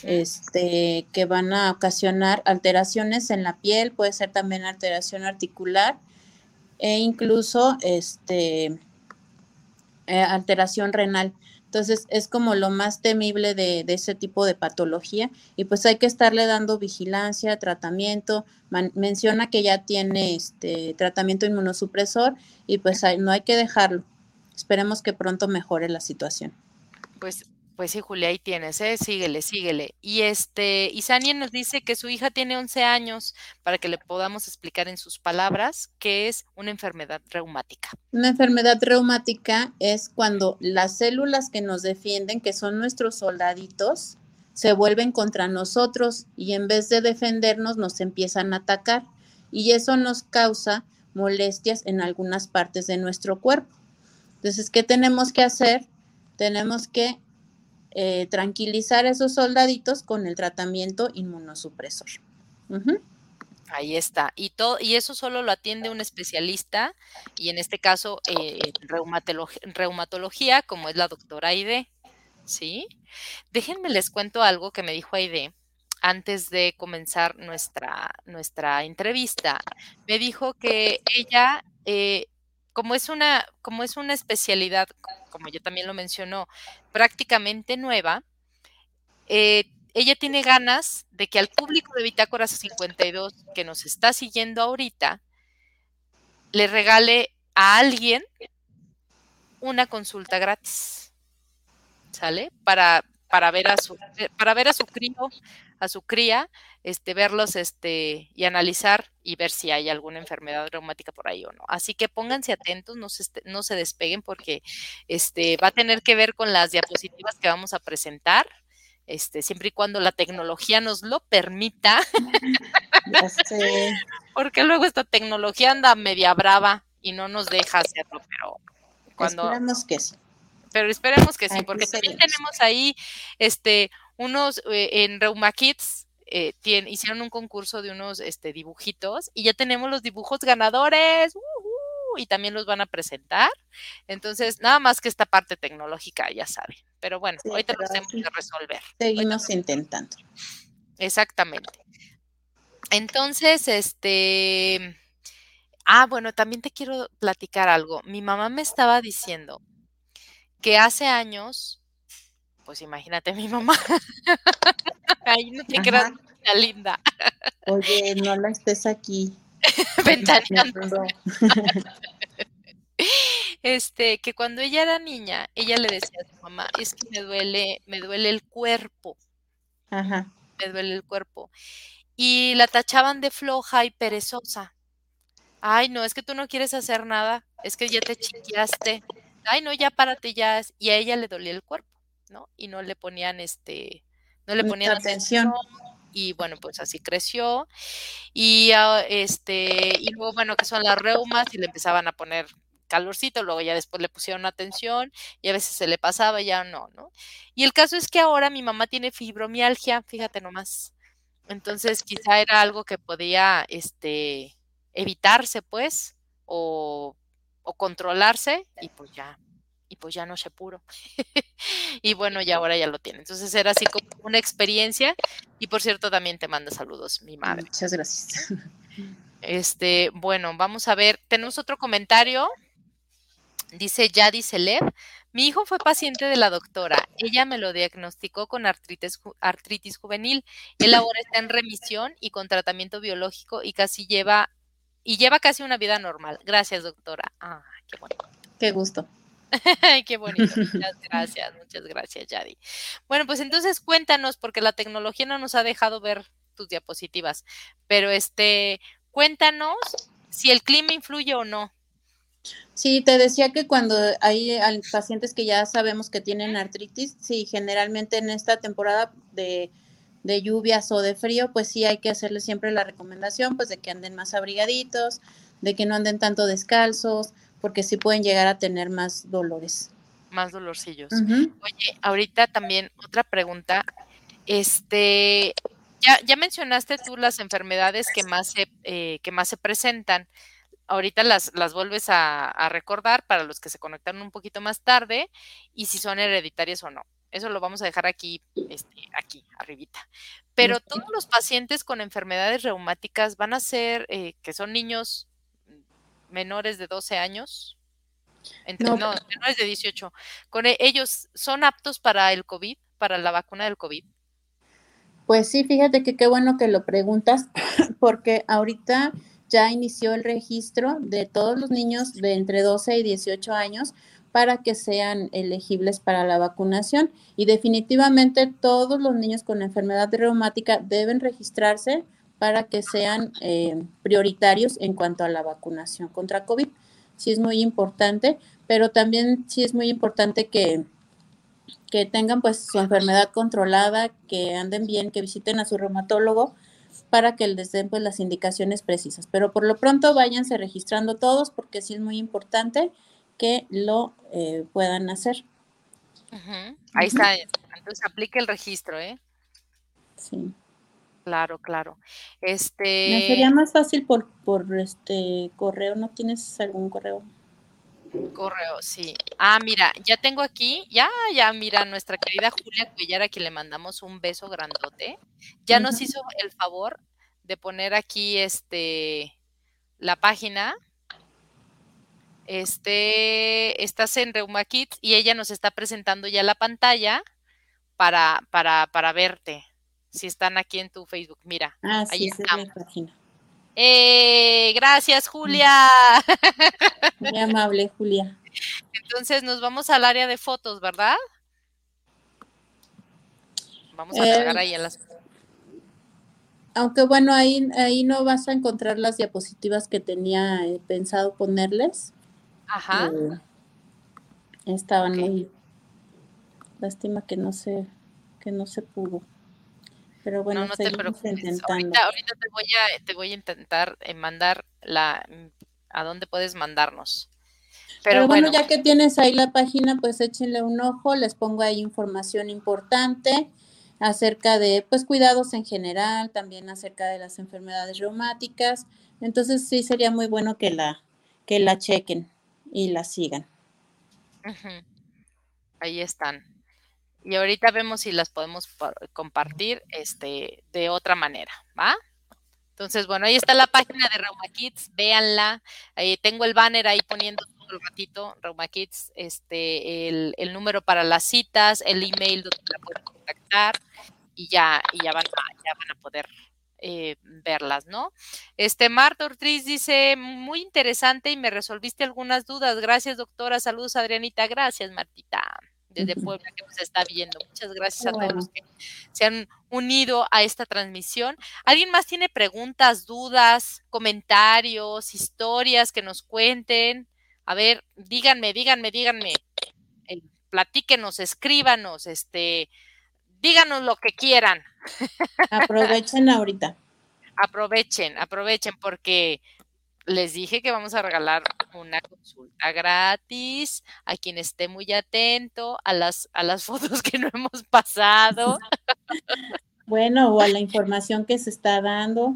este, que van a ocasionar alteraciones en la piel, puede ser también alteración articular e incluso este, eh, alteración renal. Entonces es como lo más temible de, ese tipo de patología y pues hay que estarle dando vigilancia, tratamiento. menciona que ya tiene este tratamiento inmunosupresor y pues no hay que dejarlo. Esperemos que pronto mejore la situación. Pues pues sí, Julia, ahí tienes, ¿eh? Síguele, síguele. Y este, y nos dice que su hija tiene 11 años para que le podamos explicar en sus palabras qué es una enfermedad reumática. Una enfermedad reumática es cuando las células que nos defienden, que son nuestros soldaditos, se vuelven contra nosotros y en vez de defendernos nos empiezan a atacar y eso nos causa molestias en algunas partes de nuestro cuerpo. Entonces, ¿qué tenemos que hacer? Tenemos que eh, tranquilizar a esos soldaditos con el tratamiento inmunosupresor. Ahí está. Y, todo, y eso solo lo atiende un especialista, y en este caso, eh, reumatología, como es la doctora Aide. ¿Sí? Déjenme les cuento algo que me dijo Aide antes de comenzar nuestra, nuestra entrevista. Me dijo que ella, eh, como, es una, como es una especialidad como yo también lo mencionó, prácticamente nueva, eh, ella tiene ganas de que al público de Bitácoras 52 que nos está siguiendo ahorita, le regale a alguien una consulta gratis. ¿Sale? Para, para ver a su, para ver a su crío, a su cría, este, verlos este, y analizar y ver si hay alguna enfermedad reumática por ahí o no. Así que pónganse atentos, no se, no se despeguen porque este, va a tener que ver con las diapositivas que vamos a presentar. Este, siempre y cuando la tecnología nos lo permita. <laughs> <laughs> Porque luego esta tecnología anda media brava y no nos deja hacerlo, pero cuando... Esperemos que sí. Pero esperemos que sí, porque también tenemos ahí este unos eh, en Reuma Kids eh, hicieron un concurso de unos este, dibujitos y ya tenemos los dibujos ganadores. y también los van a presentar. Entonces, nada más que esta parte tecnológica, ya saben. Pero bueno, hoy te lo tenemos que resolver. Seguimos intentando. Exactamente. Entonces, este, ah, bueno, también te quiero platicar algo. Mi mamá me estaba diciendo que hace años, pues imagínate mi mamá, <laughs> ahí no te creas linda. Oye, no la estés aquí. <laughs> Ventaneando. <laughs> este, que cuando ella era niña, ella le decía a su mamá, es que me duele, me duele el cuerpo. Ajá. Me duele el cuerpo y la tachaban de floja y perezosa. Ay, no, es que tú no quieres hacer nada, es que ya te chiqueaste. Ay, no, ya párate ya. Y a ella le dolía el cuerpo, ¿no? Y no le ponían este, no le ponían atención. Y bueno, pues así creció. Y ah, este, y luego, bueno, que son las reumas y le empezaban a poner calorcito, luego ya después le pusieron atención y a veces se le pasaba, ya no, ¿no? Y el caso es que ahora mi mamá tiene fibromialgia, fíjate nomás. Entonces, quizá era algo que podía este, evitarse, pues, o, o controlarse, y pues ya, pues ya no se puro. <laughs> y bueno, ya ahora ya lo tiene. Entonces era así como una experiencia. Y por cierto, también te manda saludos, mi madre. Muchas gracias. Este, bueno, vamos a ver. Tenemos otro comentario. Dice Yadi Celeb. Mi hijo fue paciente de la doctora. Ella me lo diagnosticó con artritis, artritis juvenil. Él ahora está en remisión y con tratamiento biológico y casi lleva y lleva casi una vida normal. Gracias, doctora. Ah, qué bueno. Qué gusto. <laughs> qué bonito. Muchas <laughs> gracias, muchas gracias, Yadi. Bueno, pues entonces cuéntanos, porque la tecnología no nos ha dejado ver tus diapositivas, pero este, cuéntanos si el clima influye o no. Sí, te decía que cuando hay pacientes que ya sabemos que tienen artritis, sí, generalmente en esta temporada de, lluvias o de frío, pues sí hay que hacerles siempre la recomendación, pues de que anden más abrigaditos, de que no anden tanto descalzos, porque sí pueden llegar a tener más dolores. Más dolorcillos. Oye, ahorita también otra pregunta. Este, ya, ya mencionaste tú las enfermedades que más se, eh, que más se presentan ahorita las, las vuelves a, recordar para los que se conectaron un poquito más tarde y si son hereditarias o no. Eso lo vamos a dejar aquí, este, aquí, arribita. Pero todos los pacientes con enfermedades reumáticas van a ser, eh, que son niños menores de 12 años, no. menores de 18, con e, ellos son aptos para el COVID, para la vacuna del COVID. Pues sí, fíjate que qué bueno que lo preguntas, <laughs> porque ahorita ya inició el registro de todos los niños de entre 12 y 18 años para que sean elegibles para la vacunación y definitivamente todos los niños con enfermedad reumática deben registrarse para que sean eh, prioritarios en cuanto a la vacunación contra COVID. Sí es muy importante, pero también sí es muy importante que, que tengan pues su enfermedad controlada, que anden bien, que visiten a su reumatólogo para que les den pues las indicaciones precisas. Pero por lo pronto váyanse registrando todos porque sí es muy importante que lo eh, puedan hacer. Ahí está, entonces aplique el registro, ¿eh? Sí. Claro, claro. Este. Me sería más fácil por, por este correo. ¿No tienes algún correo? Correo, sí. Ah, mira, ya tengo aquí, ya, ya, mira, nuestra querida Julia Cuellar, a quien le mandamos un beso grandote, ya nos hizo el favor de poner aquí este la página. Este, estás en Reuma Kids y ella nos está presentando ya la pantalla para, para, para verte. Si están aquí en tu Facebook, mira, ah, ahí página. Eh, gracias, Julia. <laughs> Muy amable, Julia. Entonces nos vamos al área de fotos, ¿verdad? Vamos a cargar eh, ahí en las. Aunque bueno, ahí, ahí no vas a encontrar las diapositivas que tenía eh, pensado ponerles. Ajá. Eh, estaban muy. Lástima que no se, que no se pudo. Pero bueno, no, te preocupes. Ahorita, te, voy a, te voy a intentar eh, mandar la mm, a dónde puedes mandarnos. Pero, bueno, ya que tienes ahí la página, pues échenle un ojo, les pongo ahí información importante acerca de pues cuidados en general, también acerca de las enfermedades reumáticas. Entonces sí sería muy bueno que la que la chequen y la sigan. Ahí están. Y ahorita vemos si las podemos compartir este, de otra manera, ¿va? Entonces, bueno, ahí está la página de Reuma Kids, véanla. Ahí tengo el banner ahí poniendo todo el ratito, Reuma Kids, este, el, número para las citas, el email donde la pueden contactar y ya, y ya van a, ya van a poder eh, verlas, ¿no? Este Marta Ortiz dice, muy interesante y me resolviste algunas dudas. Gracias, doctora. Saludos, Adrianita. Gracias, Martita desde Puebla que nos está viendo. Muchas gracias a todos los que se han unido a esta transmisión. ¿Alguien más tiene preguntas, dudas, comentarios, historias que nos cuenten? A ver, díganme, díganme, díganme. Eh, platíquenos, escríbanos, este, díganos lo que quieran. Aprovechen ahorita. <laughs> aprovechen, aprovechen porque les dije que vamos a regalar una consulta gratis a quien esté muy atento a las, a las <laughs> fotos que no hemos pasado. Bueno, o a la información que se está dando.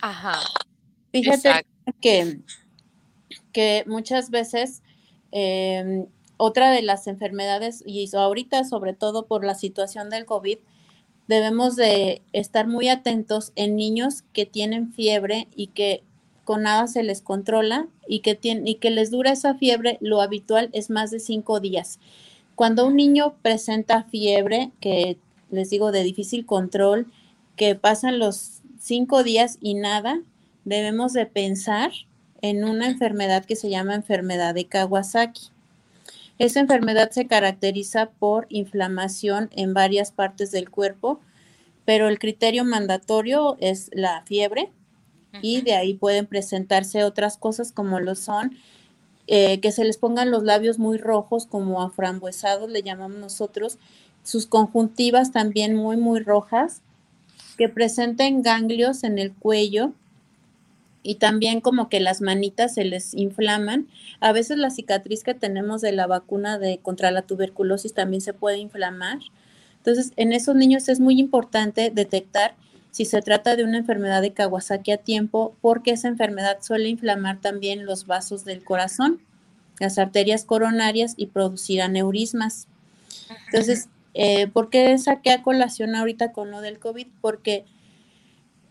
Ajá. Fíjate que, que muchas veces em, otra de las enfermedades, y ahorita sobre todo por la situación del COVID, debemos de estar muy atentos en niños que tienen fiebre y que con nada se les controla y que, y que les dura esa fiebre, lo habitual es más de cinco días. Cuando un niño presenta fiebre, que les digo de difícil control, que pasan los cinco días y nada, debemos de pensar en una enfermedad que se llama enfermedad de Kawasaki. Esa enfermedad se caracteriza por inflamación en varias partes del cuerpo, pero el criterio mandatorio es la fiebre, y de ahí pueden presentarse otras cosas como lo son eh, que se les pongan los labios muy rojos como aframbuesados le llamamos nosotros, sus conjuntivas también muy muy rojas, que presenten ganglios en el cuello y también como que las manitas se les inflaman. A veces la cicatriz que tenemos de la vacuna de contra la tuberculosis también se puede inflamar. Entonces, en esos niños es muy importante detectar si se trata de una enfermedad de Kawasaki a tiempo, porque esa enfermedad suele inflamar también los vasos del corazón, las arterias coronarias y producir aneurismas. Entonces, eh, ¿por qué saqué a colación ahorita con lo del COVID? Porque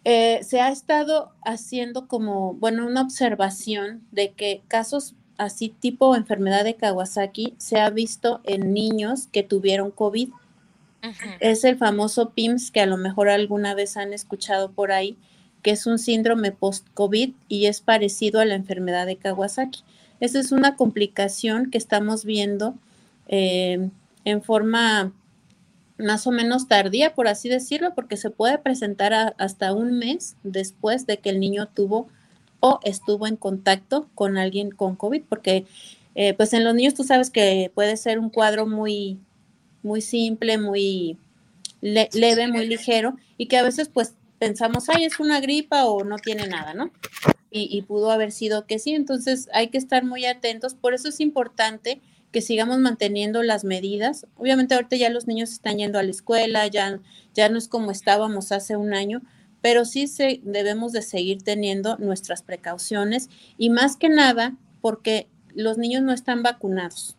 eh, se ha estado haciendo como, bueno, una observación de que casos así tipo enfermedad de Kawasaki se ha visto en niños que tuvieron COVID es el famoso PIMS que a lo mejor alguna vez han escuchado por ahí, que es un síndrome post-COVID y es parecido a la enfermedad de Kawasaki. Esa es una complicación que estamos viendo eh, en forma más o menos tardía, por así decirlo, porque se puede presentar hasta un mes después de que el niño tuvo o estuvo en contacto con alguien con COVID, porque eh, pues en los niños tú sabes que puede ser un cuadro muy muy simple, muy leve, muy ligero, y que a veces pues pensamos, ay, es una gripa o no tiene nada, ¿no? Y, y, pudo haber sido que sí, entonces hay que estar muy atentos, por eso es importante que sigamos manteniendo las medidas. Obviamente ahorita ya los niños están yendo a la escuela, ya, ya no es como estábamos hace un año, pero sí se, debemos de seguir teniendo nuestras precauciones y más que nada porque los niños no están vacunados.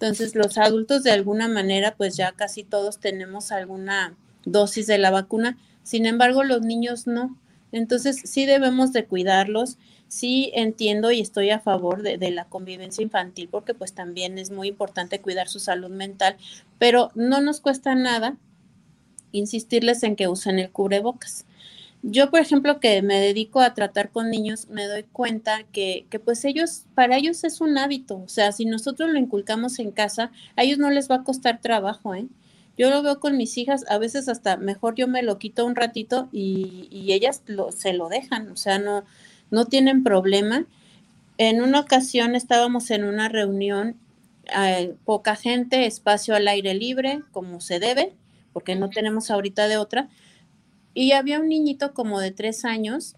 Entonces, los adultos de alguna manera, pues ya casi todos tenemos alguna dosis de la vacuna, sin embargo, los niños no. Entonces, sí debemos de cuidarlos. Sí entiendo y estoy a favor de, de, la convivencia infantil porque pues también es muy importante cuidar su salud mental, pero no nos cuesta nada insistirles en que usen el cubrebocas. Yo, por ejemplo, que me dedico a tratar con niños, me doy cuenta que, que, pues ellos, para ellos es un hábito. O sea, si nosotros lo inculcamos en casa, a ellos no les va a costar trabajo, ¿eh? Yo lo veo con mis hijas, a veces hasta mejor yo me lo quito un ratito y, y ellas lo, se lo dejan, o sea, no, no tienen problema. En una ocasión estábamos en una reunión, eh, poca gente, espacio al aire libre, como se debe, porque no tenemos ahorita de otra y había un niñito como de tres años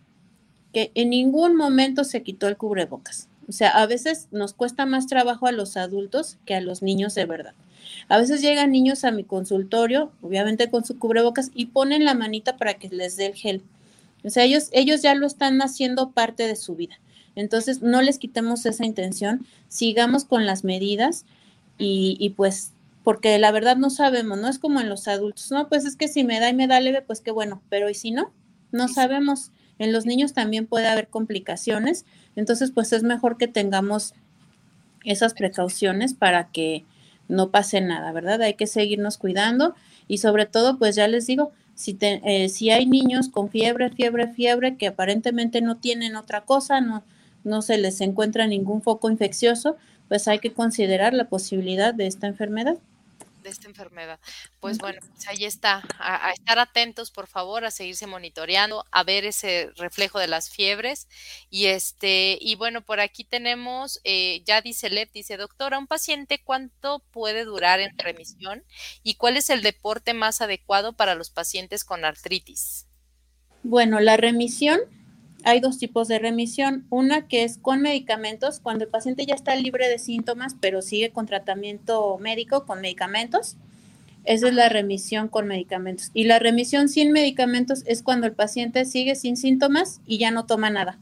que en ningún momento se quitó el cubrebocas. O sea, a veces nos cuesta más trabajo a los adultos que a los niños de verdad. A veces llegan niños a mi consultorio, obviamente con su cubrebocas, y ponen la manita para que les dé el gel. O sea, ellos, ellos ya lo están haciendo parte de su vida. Entonces, no les quitemos esa intención, sigamos con las medidas y, y pues porque la verdad no sabemos, no es como en los adultos, no, pues es que si me da y me da leve, pues qué bueno, pero ¿y si no? No sabemos. En los niños también puede haber complicaciones, entonces pues es mejor que tengamos esas precauciones para que no pase nada, ¿verdad? Hay que seguirnos cuidando y sobre todo, pues ya les digo, si, eh, si hay niños con fiebre, fiebre, fiebre, que aparentemente no tienen otra cosa, no, no se les encuentra ningún foco infeccioso, pues hay que considerar la posibilidad de esta enfermedad de esta enfermedad. Pues bueno, pues ahí está, a, estar atentos, por favor, a seguirse monitoreando, a ver ese reflejo de las fiebres. Y este, y bueno, por aquí tenemos, eh, ya dice Lev, dice, doctora, un paciente, ¿cuánto puede durar en remisión? ¿Y cuál es el deporte más adecuado para los pacientes con artritis? Bueno, la remisión hay dos tipos de remisión. Una que es con medicamentos, cuando el paciente ya está libre de síntomas, pero sigue con tratamiento médico, con medicamentos. Esa es la remisión con medicamentos. Y la remisión sin medicamentos es cuando el paciente sigue sin síntomas y ya no toma nada.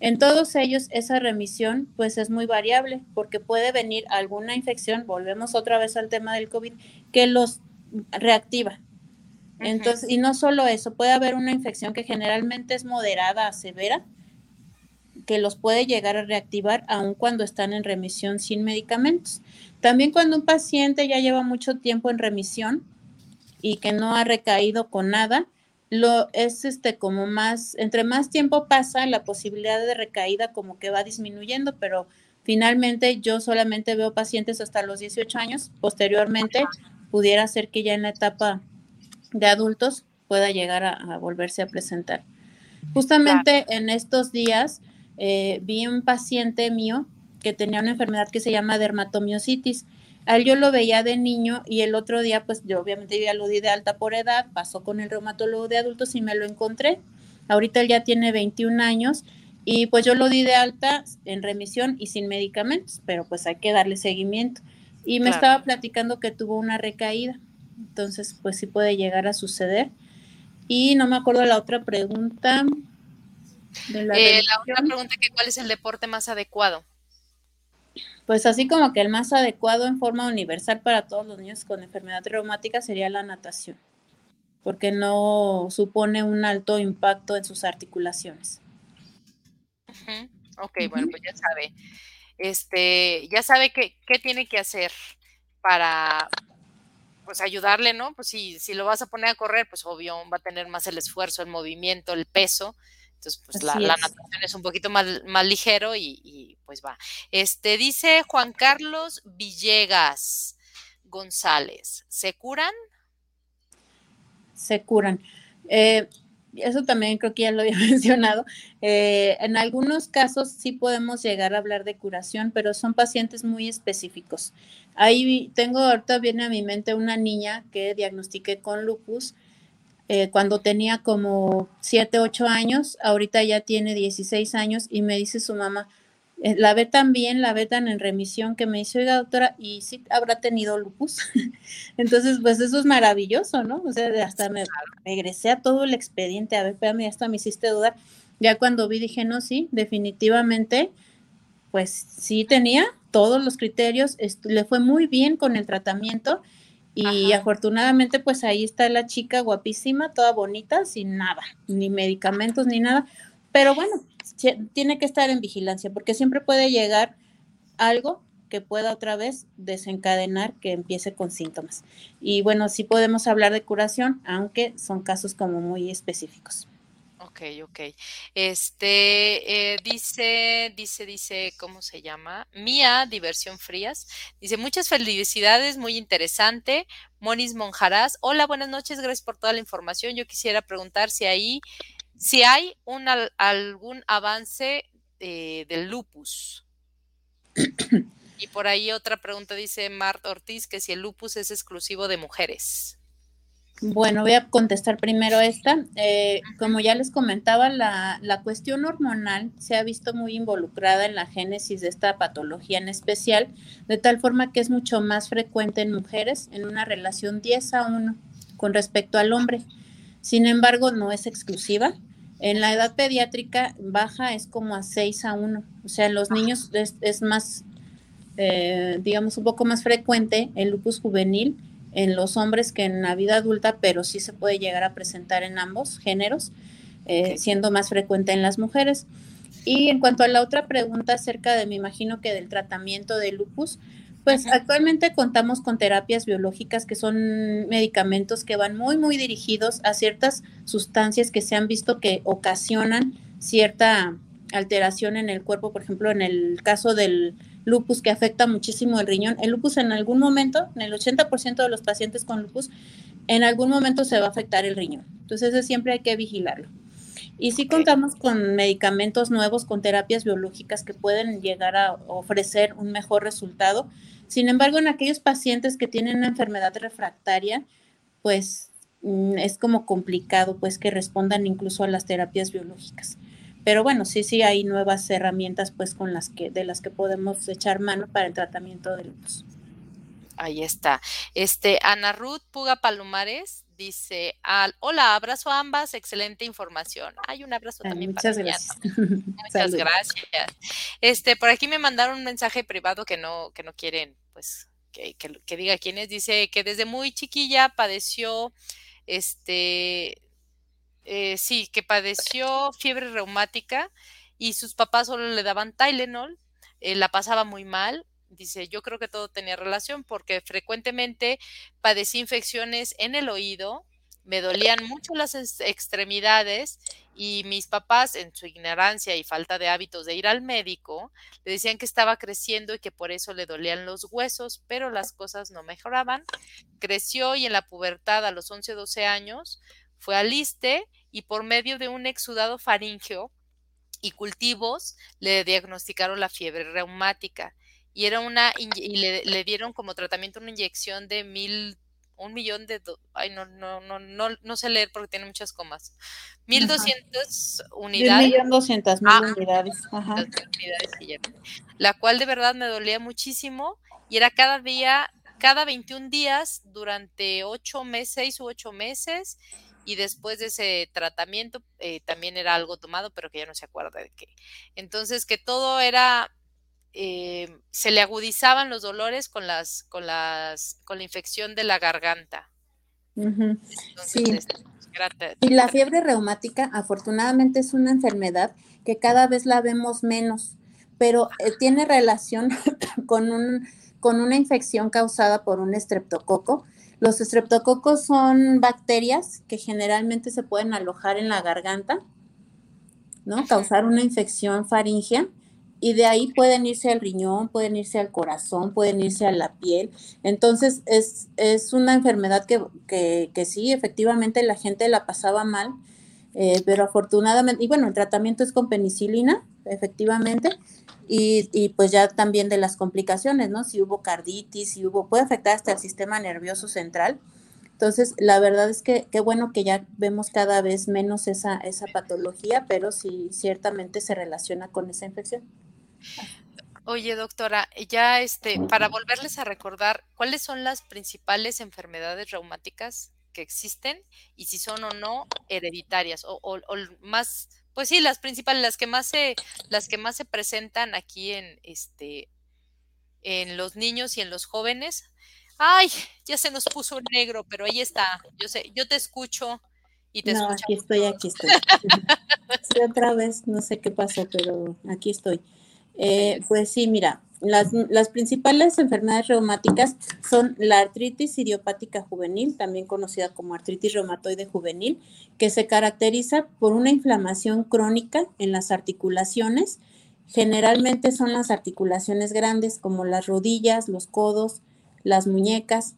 En todos ellos, esa remisión pues es muy variable porque puede venir alguna infección, volvemos otra vez al tema del COVID, que los reactiva. Entonces, y no solo eso, puede haber una infección que generalmente es moderada a severa, que los puede llegar a reactivar aun cuando están en remisión sin medicamentos. También cuando un paciente ya lleva mucho tiempo en remisión y que no ha recaído con nada, lo es este como más, entre más tiempo pasa, la posibilidad de recaída como que va disminuyendo, pero finalmente yo solamente veo pacientes hasta los 18 años, posteriormente pudiera ser que ya en la etapa de adultos pueda llegar a, volverse a presentar. Justamente en estos días eh, vi un paciente mío que tenía una enfermedad que se llama dermatomiositis. A él yo lo veía de niño y el otro día, pues yo obviamente ya lo di de alta por edad, pasó con el reumatólogo de adultos y me lo encontré. Ahorita él ya tiene 21 años y pues yo lo di de alta en remisión y sin medicamentos, pero pues hay que darle seguimiento. Y me estaba platicando que tuvo una recaída. Entonces, pues sí puede llegar a suceder. Y no me acuerdo la otra pregunta. la, eh, la otra pregunta que cuál es el deporte más adecuado. Pues así como que el más adecuado en forma universal para todos los niños con enfermedad reumática sería la natación, porque no supone un alto impacto en sus articulaciones. Ok, bueno, pues ya sabe. Este, ya sabe qué, qué tiene que hacer para, pues ayudarle, ¿no? Pues si, si lo vas a poner a correr, pues obvio va a tener más el esfuerzo, el movimiento, el peso. Entonces, pues la, natación es un poquito más, más ligero y, pues va. Este dice Juan Carlos Villegas González, ¿se curan? Se curan. Eh, eso también creo que ya lo había <laughs> mencionado. Eh, en algunos casos sí podemos llegar a hablar de curación, pero son pacientes muy específicos. Ahí tengo, ahorita viene a mi mente una niña que diagnostiqué con lupus eh, cuando tenía como 7, 8 años, ahorita ya tiene 16 años y me dice su mamá, la ve tan bien, la ve tan en remisión que me dice, oiga doctora, y sí habrá tenido lupus. <laughs> Entonces, pues eso es maravilloso, ¿no? O sea, hasta me regresé a todo el expediente, a ver, espérame, hasta me hiciste dudar. Ya cuando vi dije, no, sí, definitivamente, pues sí tenía todos los criterios, le fue muy bien con el tratamiento y afortunadamente pues ahí está la chica guapísima, toda bonita, sin nada, ni medicamentos ni nada, pero bueno, tiene que estar en vigilancia porque siempre puede llegar algo que pueda otra vez desencadenar que empiece con síntomas. Y bueno, sí podemos hablar de curación, aunque son casos como muy específicos. Ok, ok. Este eh, dice, dice, dice, ¿cómo se llama? Mía, Diversión Frías. Dice, muchas felicidades, muy interesante. Monis Monjarás. Hola, buenas noches, gracias por toda la información. Yo quisiera preguntar si ahí si hay un, algún avance eh, del lupus. <coughs> y por ahí otra pregunta dice Marta Ortiz que si el lupus es exclusivo de mujeres. Bueno, voy a contestar primero esta. Eh, como ya les comentaba, la, la, cuestión hormonal se ha visto muy involucrada en la génesis de esta patología en especial, de tal forma que es mucho más frecuente en mujeres en una relación 10 a 1 con respecto al hombre. Sin embargo, no es exclusiva. En la edad pediátrica baja es como a 6 a 1. O sea, en los niños es, más, eh, digamos, un poco más frecuente el lupus juvenil en los hombres que en la vida adulta, pero sí se puede llegar a presentar en ambos géneros, eh, siendo más frecuente en las mujeres. Y en cuanto a la otra pregunta acerca de, me imagino que del tratamiento de lupus, pues actualmente contamos con terapias biológicas que son medicamentos que van muy, muy dirigidos a ciertas sustancias que se han visto que ocasionan cierta alteración en el cuerpo, por ejemplo, en el caso del lupus que afecta muchísimo el riñón. El lupus en algún momento, en el 80% de los pacientes con lupus, en algún momento se va a afectar el riñón. Entonces, eso siempre hay que vigilarlo. Y sí contamos con medicamentos nuevos, con terapias biológicas que pueden llegar a ofrecer un mejor resultado. Sin embargo, en aquellos pacientes que tienen una enfermedad refractaria, pues mm, es como complicado pues que respondan incluso a las terapias biológicas. Pero bueno, sí, sí hay nuevas herramientas pues con las que de las que podemos echar mano para el tratamiento de lupus. Ahí está. Este Ana Ruth Puga Palomares dice, al, hola, abrazo a ambas, excelente información. Hay un abrazo también muchas gracias. <laughs> Muchas gracias. Este, por aquí me mandaron un mensaje privado que no, que no quieren, pues, que, que diga quién es. Dice que desde muy chiquilla padeció, este, eh, sí, que padeció fiebre reumática y sus papás solo le daban Tylenol, eh, la pasaba muy mal. Dice, yo creo que todo tenía relación porque frecuentemente padecí infecciones en el oído, me dolían mucho las extremidades y mis papás, en su ignorancia y falta de hábitos de ir al médico, le decían que estaba creciendo y que por eso le dolían los huesos, pero las cosas no mejoraban. Creció y en la pubertad a los 11, 12 años fue al ISTE y por medio de un exudado faríngeo y cultivos le diagnosticaron la fiebre reumática y era una y le, dieron como tratamiento una inyección de mil un millón de ay no no no no no sé leer porque tiene muchas comas mil doscientas unidades millón doscientas mil ah, unidades Ajá. la cual de verdad me dolía muchísimo y era cada día cada 21 días durante ocho meses seis u ocho meses y después de ese tratamiento eh, también era algo tomado, pero que ya no se acuerda de qué. Entonces, que todo era, eh, se le agudizaban los dolores con las, con las, con la infección de la garganta. sí. Este, y la fiebre reumática, afortunadamente, es una enfermedad que cada vez la vemos menos, pero eh, tiene relación <laughs> con, un, con una infección causada por un estreptococo los estreptococos son bacterias que generalmente se pueden alojar en la garganta, ¿no? Causar una infección faríngea y de ahí pueden irse al riñón, pueden irse al corazón, pueden irse a la piel. Entonces es, es una enfermedad que, que, que, sí, efectivamente la gente la pasaba mal, eh, pero afortunadamente, y bueno, el tratamiento es con penicilina, efectivamente, y, pues ya también de las complicaciones, ¿no? Si hubo carditis, si hubo, puede afectar hasta el sistema nervioso central. Entonces, la verdad es que qué bueno que ya vemos cada vez menos esa, esa patología, pero sí ciertamente se relaciona con esa infección. Oye, doctora, ya este, para volverles a recordar, ¿cuáles son las principales enfermedades reumáticas que existen y si son o no hereditarias o, o más pues sí, las principales, las que más se, las que más se presentan aquí en este, en los niños y en los jóvenes. Ay, ya se nos puso negro, pero ahí está. Yo sé, yo te escucho y te no, Aquí estoy, aquí estoy. <laughs> sí, otra vez, no sé qué pasó, pero aquí estoy. Eh, pues sí, mira, las, principales enfermedades reumáticas son la artritis idiopática juvenil, también conocida como artritis reumatoide juvenil, que se caracteriza por una inflamación crónica en las articulaciones. Generalmente son las articulaciones grandes como las rodillas, los codos, las muñecas,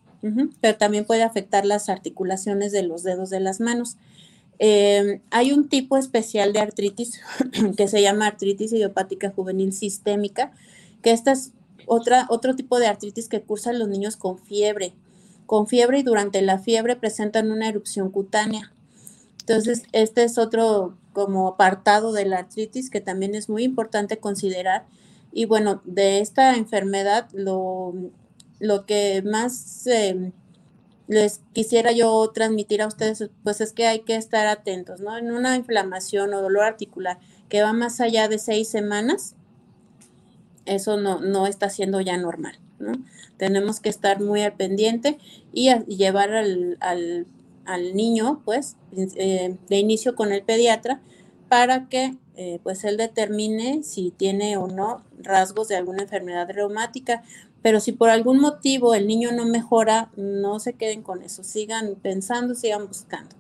pero también puede afectar las articulaciones de los dedos de las manos. Eh, hay un tipo especial de artritis <clears throat> que se llama artritis idiopática juvenil sistémica, que esta es otra, otro tipo de artritis que cursan los niños con fiebre. Con fiebre y durante la fiebre presentan una erupción cutánea. Entonces, este es otro como apartado de la artritis que también es muy importante considerar. Y bueno, de esta enfermedad lo, lo que más les quisiera yo transmitir a ustedes, pues es que hay que estar atentos, ¿no? En una inflamación o dolor articular que va más allá de seis semanas, eso no, no está siendo ya normal, ¿no? Tenemos que estar muy al pendiente y, llevar al, al, niño, pues, eh, de inicio con el pediatra para que eh, pues él determine si tiene o no rasgos de alguna enfermedad reumática. Pero si por algún motivo el niño no mejora, no se queden con eso, sigan pensando, sigan buscando.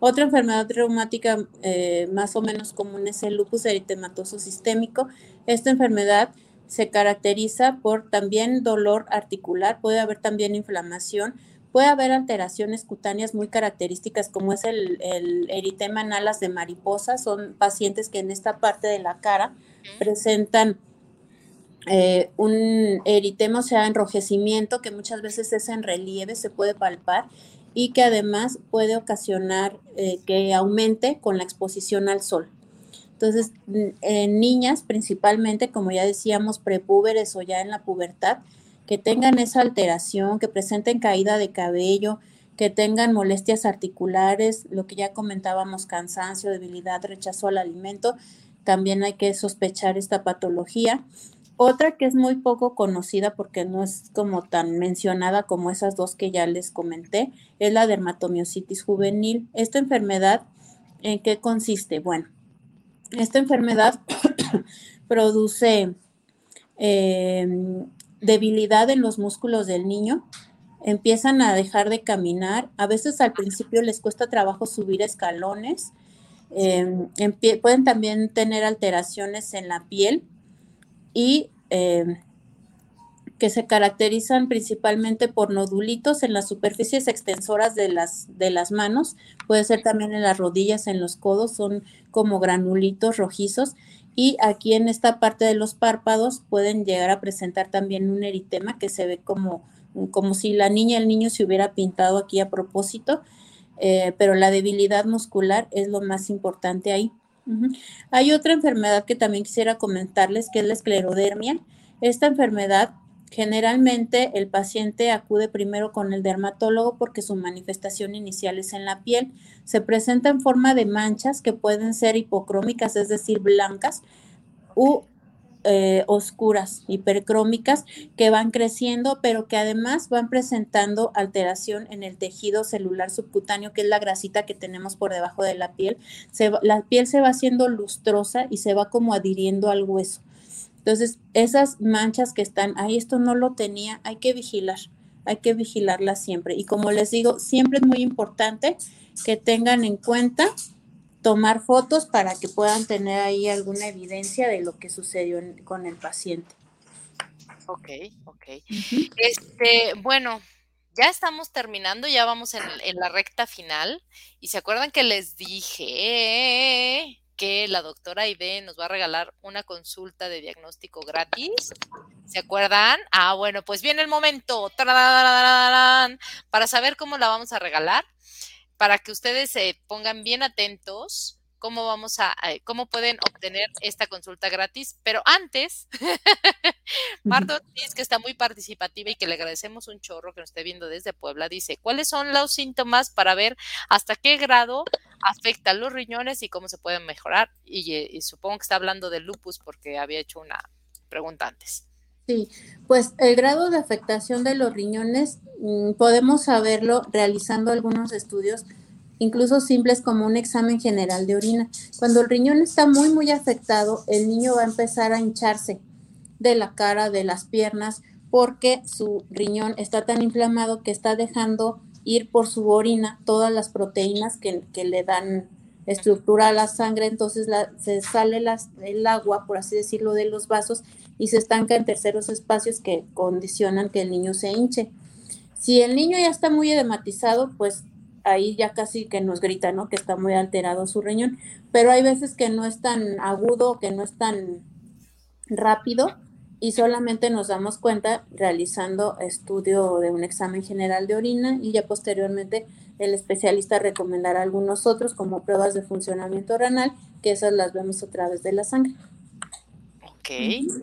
Otra enfermedad reumática eh, más o menos común es el lupus eritematoso sistémico. Esta enfermedad se caracteriza por también dolor articular, puede haber también inflamación, puede haber alteraciones cutáneas muy características como es el, eritema en alas de mariposa, son pacientes que en esta parte de la cara presentan eh, un eritema, o sea, enrojecimiento que muchas veces es en relieve, se puede palpar y que además puede ocasionar eh, que aumente con la exposición al sol. Entonces, en niñas principalmente, como ya decíamos, prepúberes o ya en la pubertad, que tengan esa alteración, que presenten caída de cabello, que tengan molestias articulares, lo que ya comentábamos, cansancio, debilidad, rechazo al alimento, también hay que sospechar esta patología. Otra que es muy poco conocida porque no es como tan mencionada como esas dos que ya les comenté, es la dermatomiositis juvenil. Esta enfermedad, ¿en qué consiste? Bueno, esta enfermedad <coughs> produce em, debilidad en los músculos del niño, empiezan a dejar de caminar, a veces al principio les cuesta trabajo subir escalones, em, pueden también tener alteraciones en la piel y em, que se caracterizan principalmente por nodulitos en las superficies extensoras de las, de las manos, puede ser también en las rodillas, en los codos, son como granulitos rojizos. Y aquí en esta parte de los párpados pueden llegar a presentar también un eritema que se ve como, como si la niña, el niño se hubiera pintado aquí a propósito, eh, pero la debilidad muscular es lo más importante ahí. Hay otra enfermedad que también quisiera comentarles, que es la esclerodermia. Esta enfermedad Generalmente el paciente acude primero con el dermatólogo porque su manifestación inicial es en la piel. Se presenta en forma de manchas que pueden ser hipocrómicas, es decir, blancas, u eh, oscuras, hipercrómicas, que van creciendo, pero que además van presentando alteración en el tejido celular subcutáneo, que es la grasita que tenemos por debajo de la piel. la piel se va haciendo lustrosa y se va como adhiriendo al hueso. Entonces, esas manchas que están ahí, esto no lo tenía, hay que vigilar, hay que vigilarlas siempre. Y como les digo, siempre es muy importante que tengan en cuenta tomar fotos para que puedan tener ahí alguna evidencia de lo que sucedió con el paciente. Ok, ok. Este, bueno, ya estamos terminando, ya vamos en, en, la recta final. Y se acuerdan que les dije que la doctora Aide nos va a regalar una consulta de diagnóstico gratis. ¿Se acuerdan? Ah, bueno, pues viene el momento para saber cómo la vamos a regalar, para que ustedes se pongan bien atentos cómo vamos a, cómo pueden obtener esta consulta gratis. Pero antes, <laughs> Marta dice que está muy participativa y que le agradecemos un chorro que nos esté viendo desde Puebla. Dice, ¿cuáles son los síntomas para ver hasta qué grado afectan los riñones y cómo se pueden mejorar? Y, eh, y supongo que está hablando de lupus porque había hecho una pregunta antes. Sí, pues el grado de afectación de los riñones mm, podemos saberlo realizando algunos estudios incluso simples como un examen general de orina. Cuando el riñón está muy, muy afectado, el niño va a empezar a hincharse de la cara, de las piernas, porque su riñón está tan inflamado que está dejando ir por su orina todas las proteínas que, le dan estructura la sangre, entonces se sale el agua, por así decirlo, de los vasos y se estanca en terceros espacios que condicionan que el niño se hinche. Si el niño ya está muy edematizado, pues ahí ya casi que nos grita, ¿no? Que está muy alterado su riñón, pero hay veces que no es tan agudo, que no es tan rápido y solamente nos damos cuenta realizando estudio de un examen general de orina y ya posteriormente el especialista recomendará algunos otros como pruebas de funcionamiento renal, que esas las vemos a través de la sangre. Ok,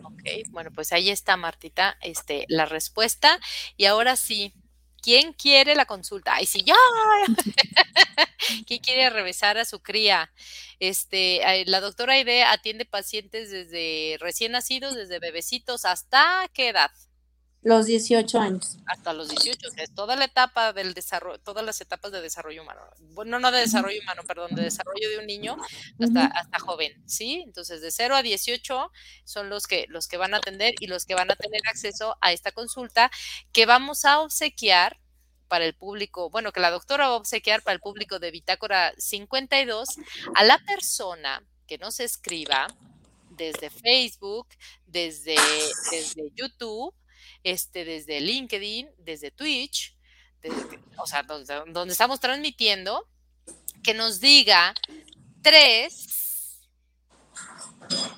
ok, bueno, pues ahí está Martita, este, la respuesta. Y ahora sí, ¿quién quiere la consulta? Ay, sí, ya. <laughs> ¿Quién quiere revisar a su cría? Este, la doctora Aide atiende pacientes desde recién nacidos, desde bebecitos, ¿hasta qué edad? Los 18 años. Hasta los 18, es toda la etapa del desarrollo, todas las etapas de desarrollo humano. Bueno, no de desarrollo humano, perdón, de desarrollo de un niño hasta, hasta joven, ¿sí? Entonces, de 0 a 18 son los que, los que van a atender y los que van a tener acceso a esta consulta que vamos a obsequiar para el público, bueno, que la doctora va a obsequiar para el público de Bitácora 52 a la persona que nos escriba desde Facebook, desde, desde YouTube este, desde LinkedIn, desde Twitch, o sea, donde, estamos transmitiendo, que nos diga tres,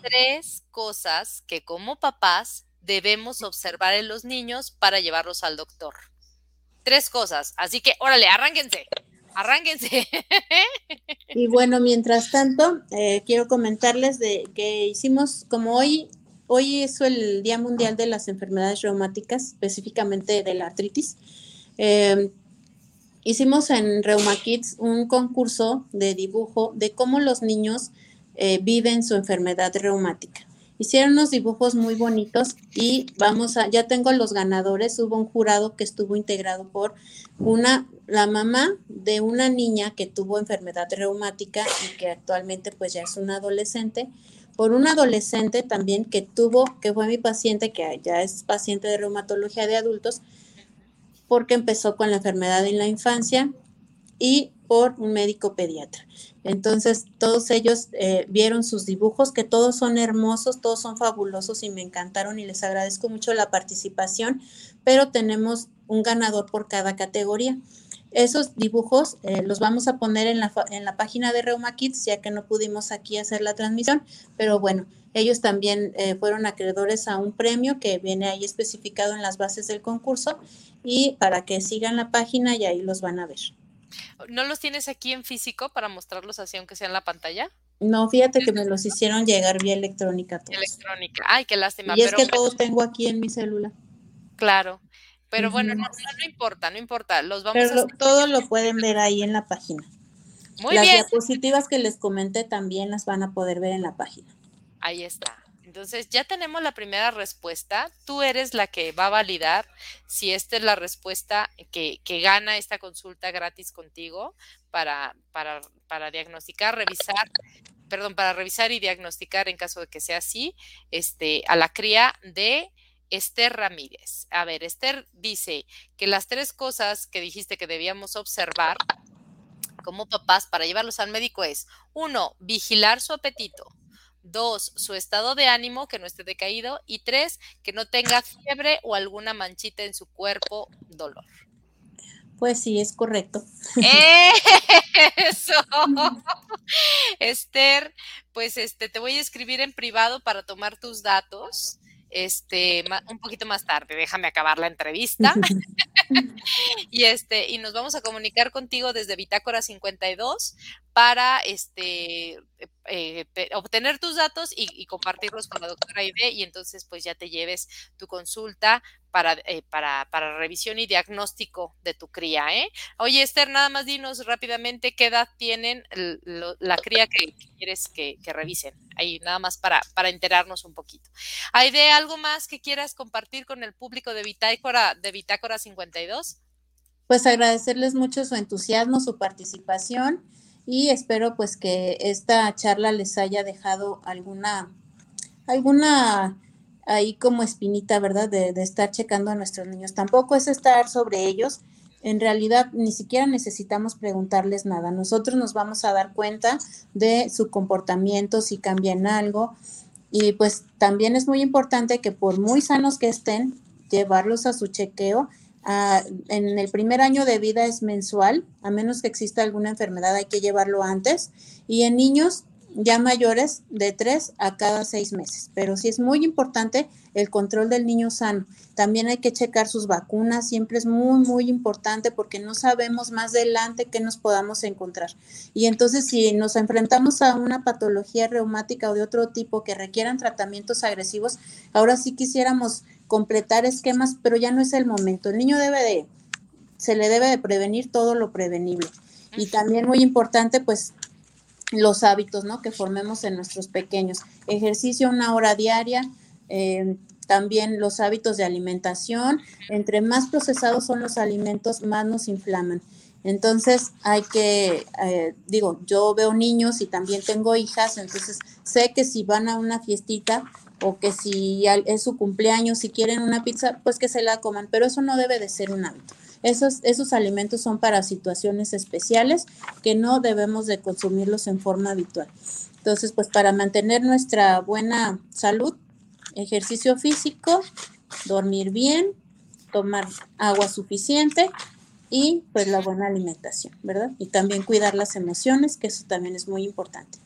tres cosas que como papás debemos observar en los niños para llevarlos al doctor. Tres cosas. Así que, órale, arránquense. Arránquense. Y bueno, mientras tanto, eh, quiero comentarles de que hicimos, como hoy Hoy es el Día Mundial de las Enfermedades Reumáticas, específicamente de la artritis. Em, hicimos en Reuma Kids un concurso de dibujo de cómo los niños eh, viven su enfermedad reumática. Hicieron unos dibujos muy bonitos y vamos a, ya tengo los ganadores. Hubo un jurado que estuvo integrado por una, la mamá de una niña que tuvo enfermedad reumática y que actualmente pues ya es una adolescente por un adolescente también que tuvo, que fue mi paciente, que ya es paciente de reumatología de adultos, porque empezó con la enfermedad en la infancia y por un médico pediatra. Entonces, todos ellos eh, vieron sus dibujos, que todos son hermosos, todos son fabulosos y me encantaron y les agradezco mucho la participación, pero tenemos un ganador por cada categoría. Esos dibujos eh, los vamos a poner en la, en la página de Reuma Kids, ya que no pudimos aquí hacer la transmisión, pero bueno, ellos también eh, fueron acreedores a un premio que viene ahí especificado en las bases del concurso y para que sigan la página y ahí los van a ver. ¿No los tienes aquí en físico para mostrarlos así, aunque sea en la pantalla? No, fíjate que me los hicieron llegar vía electrónica. Todos. Electrónica, ay, qué lástima. Y es que todos tengo aquí en mi celular. Claro, pero bueno, no, no, importa, no importa. Los vamos Pero todo lo pueden ver ahí en la página. Muy las diapositivas que les comenté también las van a poder ver en la página. Ahí está. Entonces ya tenemos la primera respuesta. Tú eres la que va a validar si esta es la respuesta que, que gana esta consulta gratis contigo para, para, para diagnosticar, revisar, perdón, para revisar y diagnosticar en caso de que sea así, este, a la cría de Esther Ramírez. A ver, Esther dice que las tres cosas que dijiste que debíamos observar como papás para llevarlos al médico es, uno, vigilar su apetito. Dos, su estado de ánimo, que no esté decaído. Y tres, que no tenga fiebre o alguna manchita en su cuerpo, dolor. Pues sí, es correcto. Eso. <laughs> Esther, pues este, te voy a escribir en privado para tomar tus datos este, un poquito más tarde, déjame acabar la entrevista. <laughs> <laughs> y este, y nos vamos a comunicar contigo desde Bitácora 52 para este eh, obtener tus datos y, compartirlos con la doctora Ide y entonces pues ya te lleves tu consulta para, eh, para, para, revisión y diagnóstico de tu cría. ¿eh? Oye, Esther, nada más dinos rápidamente qué edad tienen la cría que, quieres que, revisen. Ahí nada más para, para enterarnos un poquito. ¿Hay de algo más que quieras compartir con el público de Bitácora, de Bitácora 52? Pues agradecerles mucho su entusiasmo, su participación y espero pues que esta charla les haya dejado alguna, alguna ahí como espinita, ¿verdad? De, estar checando a nuestros niños. Tampoco es estar sobre ellos. En realidad ni siquiera necesitamos preguntarles nada. Nosotros nos vamos a dar cuenta de su comportamiento, si cambian algo. Y pues también es muy importante que por muy sanos que estén, llevarlos a su chequeo Ah, en el primer año de vida es mensual, a menos que exista alguna enfermedad hay que llevarlo antes. Y en niños ya mayores de tres a cada seis meses. Pero sí es muy importante el control del niño sano. También hay que checar sus vacunas, siempre es muy, muy importante porque no sabemos más adelante qué nos podamos encontrar. Y entonces si nos enfrentamos a una patología reumática o de otro tipo que requieran tratamientos agresivos, ahora sí quisiéramos completar esquemas, pero ya no es el momento. El niño debe de se le debe de prevenir todo lo prevenible. Y también muy importante, pues, los hábitos, ¿no? Que formemos en nuestros pequeños. Ejercicio una hora diaria, eh, también los hábitos de alimentación. Entre más procesados son los alimentos, más nos inflaman. Entonces hay que, eh, digo, yo veo niños y también tengo hijas, entonces sé que si van a una fiestita o que si es su cumpleaños, si quieren una pizza, pues que se la coman, pero eso no debe de ser un hábito. Esos, esos alimentos son para situaciones especiales que no debemos de consumirlos en forma habitual. Entonces, pues para mantener nuestra buena salud, ejercicio físico, dormir bien, tomar agua suficiente y pues la buena alimentación, ¿verdad? Y también cuidar las emociones, que eso también es muy importante.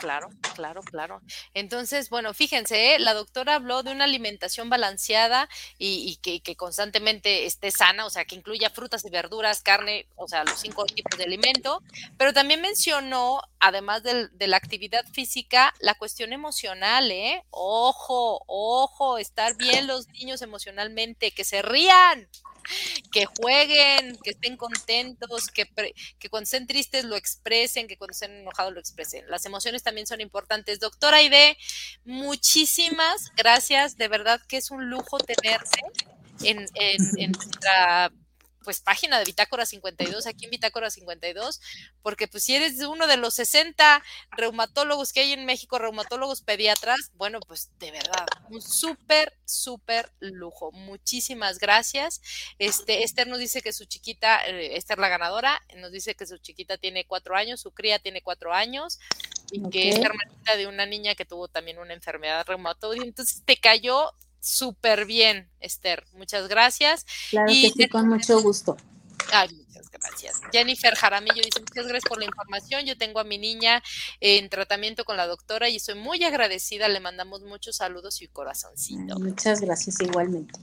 Claro, claro, claro. Entonces, bueno, fíjense, ¿eh? la doctora habló de una alimentación balanceada y, que, constantemente esté sana, o sea, que incluya frutas y verduras, carne, o sea, los cinco tipos de alimento, pero también mencionó, además de la actividad física, la cuestión emocional, ¿eh? Ojo, ojo, estar bien los niños emocionalmente, que se rían, que jueguen, que estén contentos, que, que cuando estén tristes lo expresen, que cuando estén enojados lo expresen. Las emociones también son importantes. Doctora Aide, muchísimas gracias. De verdad que es un lujo tenerte en, en, en nuestra pues página de Bitácora 52, aquí en Bitácora 52, porque pues si eres uno de los 60 reumatólogos que hay en México, reumatólogos pediatras, bueno, pues de verdad, un súper, súper lujo. Muchísimas gracias. Este, Esther nos dice que su chiquita, eh, Esther la ganadora, nos dice que su chiquita tiene cuatro años, su cría tiene cuatro años, y que es hermanita de una niña que tuvo también una enfermedad reumatoide, entonces te cayó súper bien, Esther. Muchas gracias. Claro y que sí, con mucho gusto. Ay, muchas gracias. Jennifer Jaramillo dice, muchas gracias por la información. Yo tengo a mi niña en tratamiento con la doctora y estoy muy agradecida. Le mandamos muchos saludos y corazoncito. muchas gracias igualmente.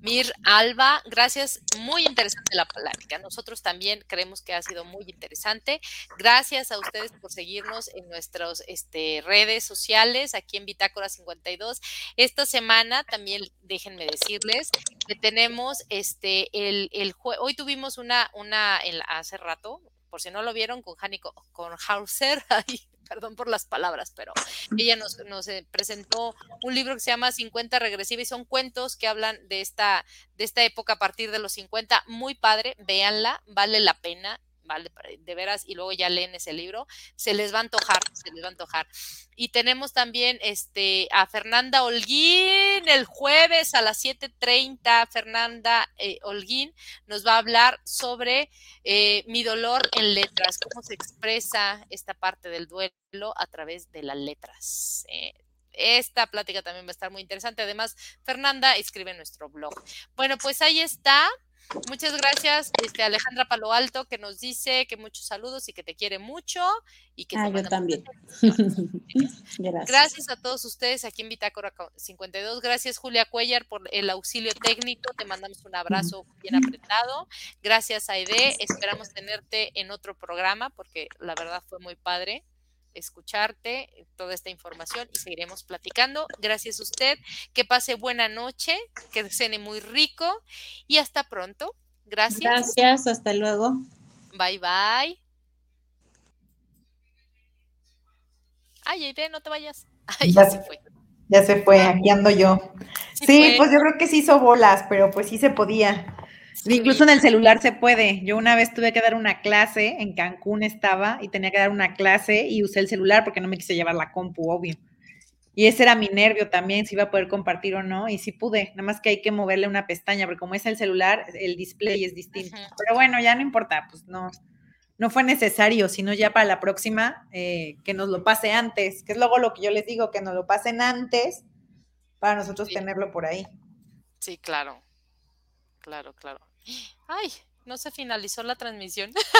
Mir Alba, gracias, muy interesante la plática. Nosotros también creemos que ha sido muy interesante. Gracias a ustedes por seguirnos en nuestras este, redes sociales aquí en Bitácora 52. Esta semana también déjenme decirles que tenemos este el, el hoy tuvimos una una hace rato por si no lo vieron con Janico con Hauser <laughs> ahí perdón por las palabras, pero ella nos, nos, eh, presentó un libro que se llama 50 regresiva y son cuentos que hablan de esta, de esta época a partir de los 50. Muy padre, véanla, vale la pena de veras, y luego ya leen ese libro, se les va a antojar, se les va a antojar. Y tenemos también este, a Fernanda Holguín el jueves a las 7.30. Fernanda eh, Holguín nos va a hablar sobre eh, mi dolor en letras, cómo se expresa esta parte del duelo a través de las letras. Eh, esta plática también va a estar muy interesante. Además, Fernanda escribe en nuestro blog. Bueno, pues ahí está. Muchas gracias, este, Alejandra Palo Alto, que nos dice que muchos saludos y que te quiere mucho. Y que ah, yo también. <laughs> gracias. gracias a todos ustedes aquí en Bitácora 52. Gracias, Julia Cuellar, por el auxilio técnico. Te mandamos un abrazo bien apretado. Gracias, Aide. Esperamos tenerte en otro programa porque la verdad fue muy padre escucharte toda esta información y seguiremos platicando. Gracias a usted, que pase buena noche, que cene muy rico y hasta pronto. Gracias. Gracias, hasta luego. Bye bye. Ay, Aide, no te vayas. <laughs> Ay, ya, se fue. Ya se fue, aquí ando yo. Sí, pues yo creo que sí hizo bolas, pero pues sí se podía. Incluso en el celular se puede. Yo una vez tuve que dar una clase, en Cancún estaba y tenía que dar una clase y usé el celular porque no me quise llevar la compu, obvio. Y ese era mi nervio también, si iba a poder compartir o no, y sí pude, nada más que hay que moverle una pestaña, porque como es el celular, el display es distinto. Pero bueno, ya no importa, pues no, no fue necesario, sino ya para la próxima, eh, que nos lo pase antes, que es luego lo que yo les digo, que nos lo pasen antes para nosotros tenerlo por ahí. Sí, claro, claro, claro. <gasps> Ay, no se finalizó la transmisión. <laughs>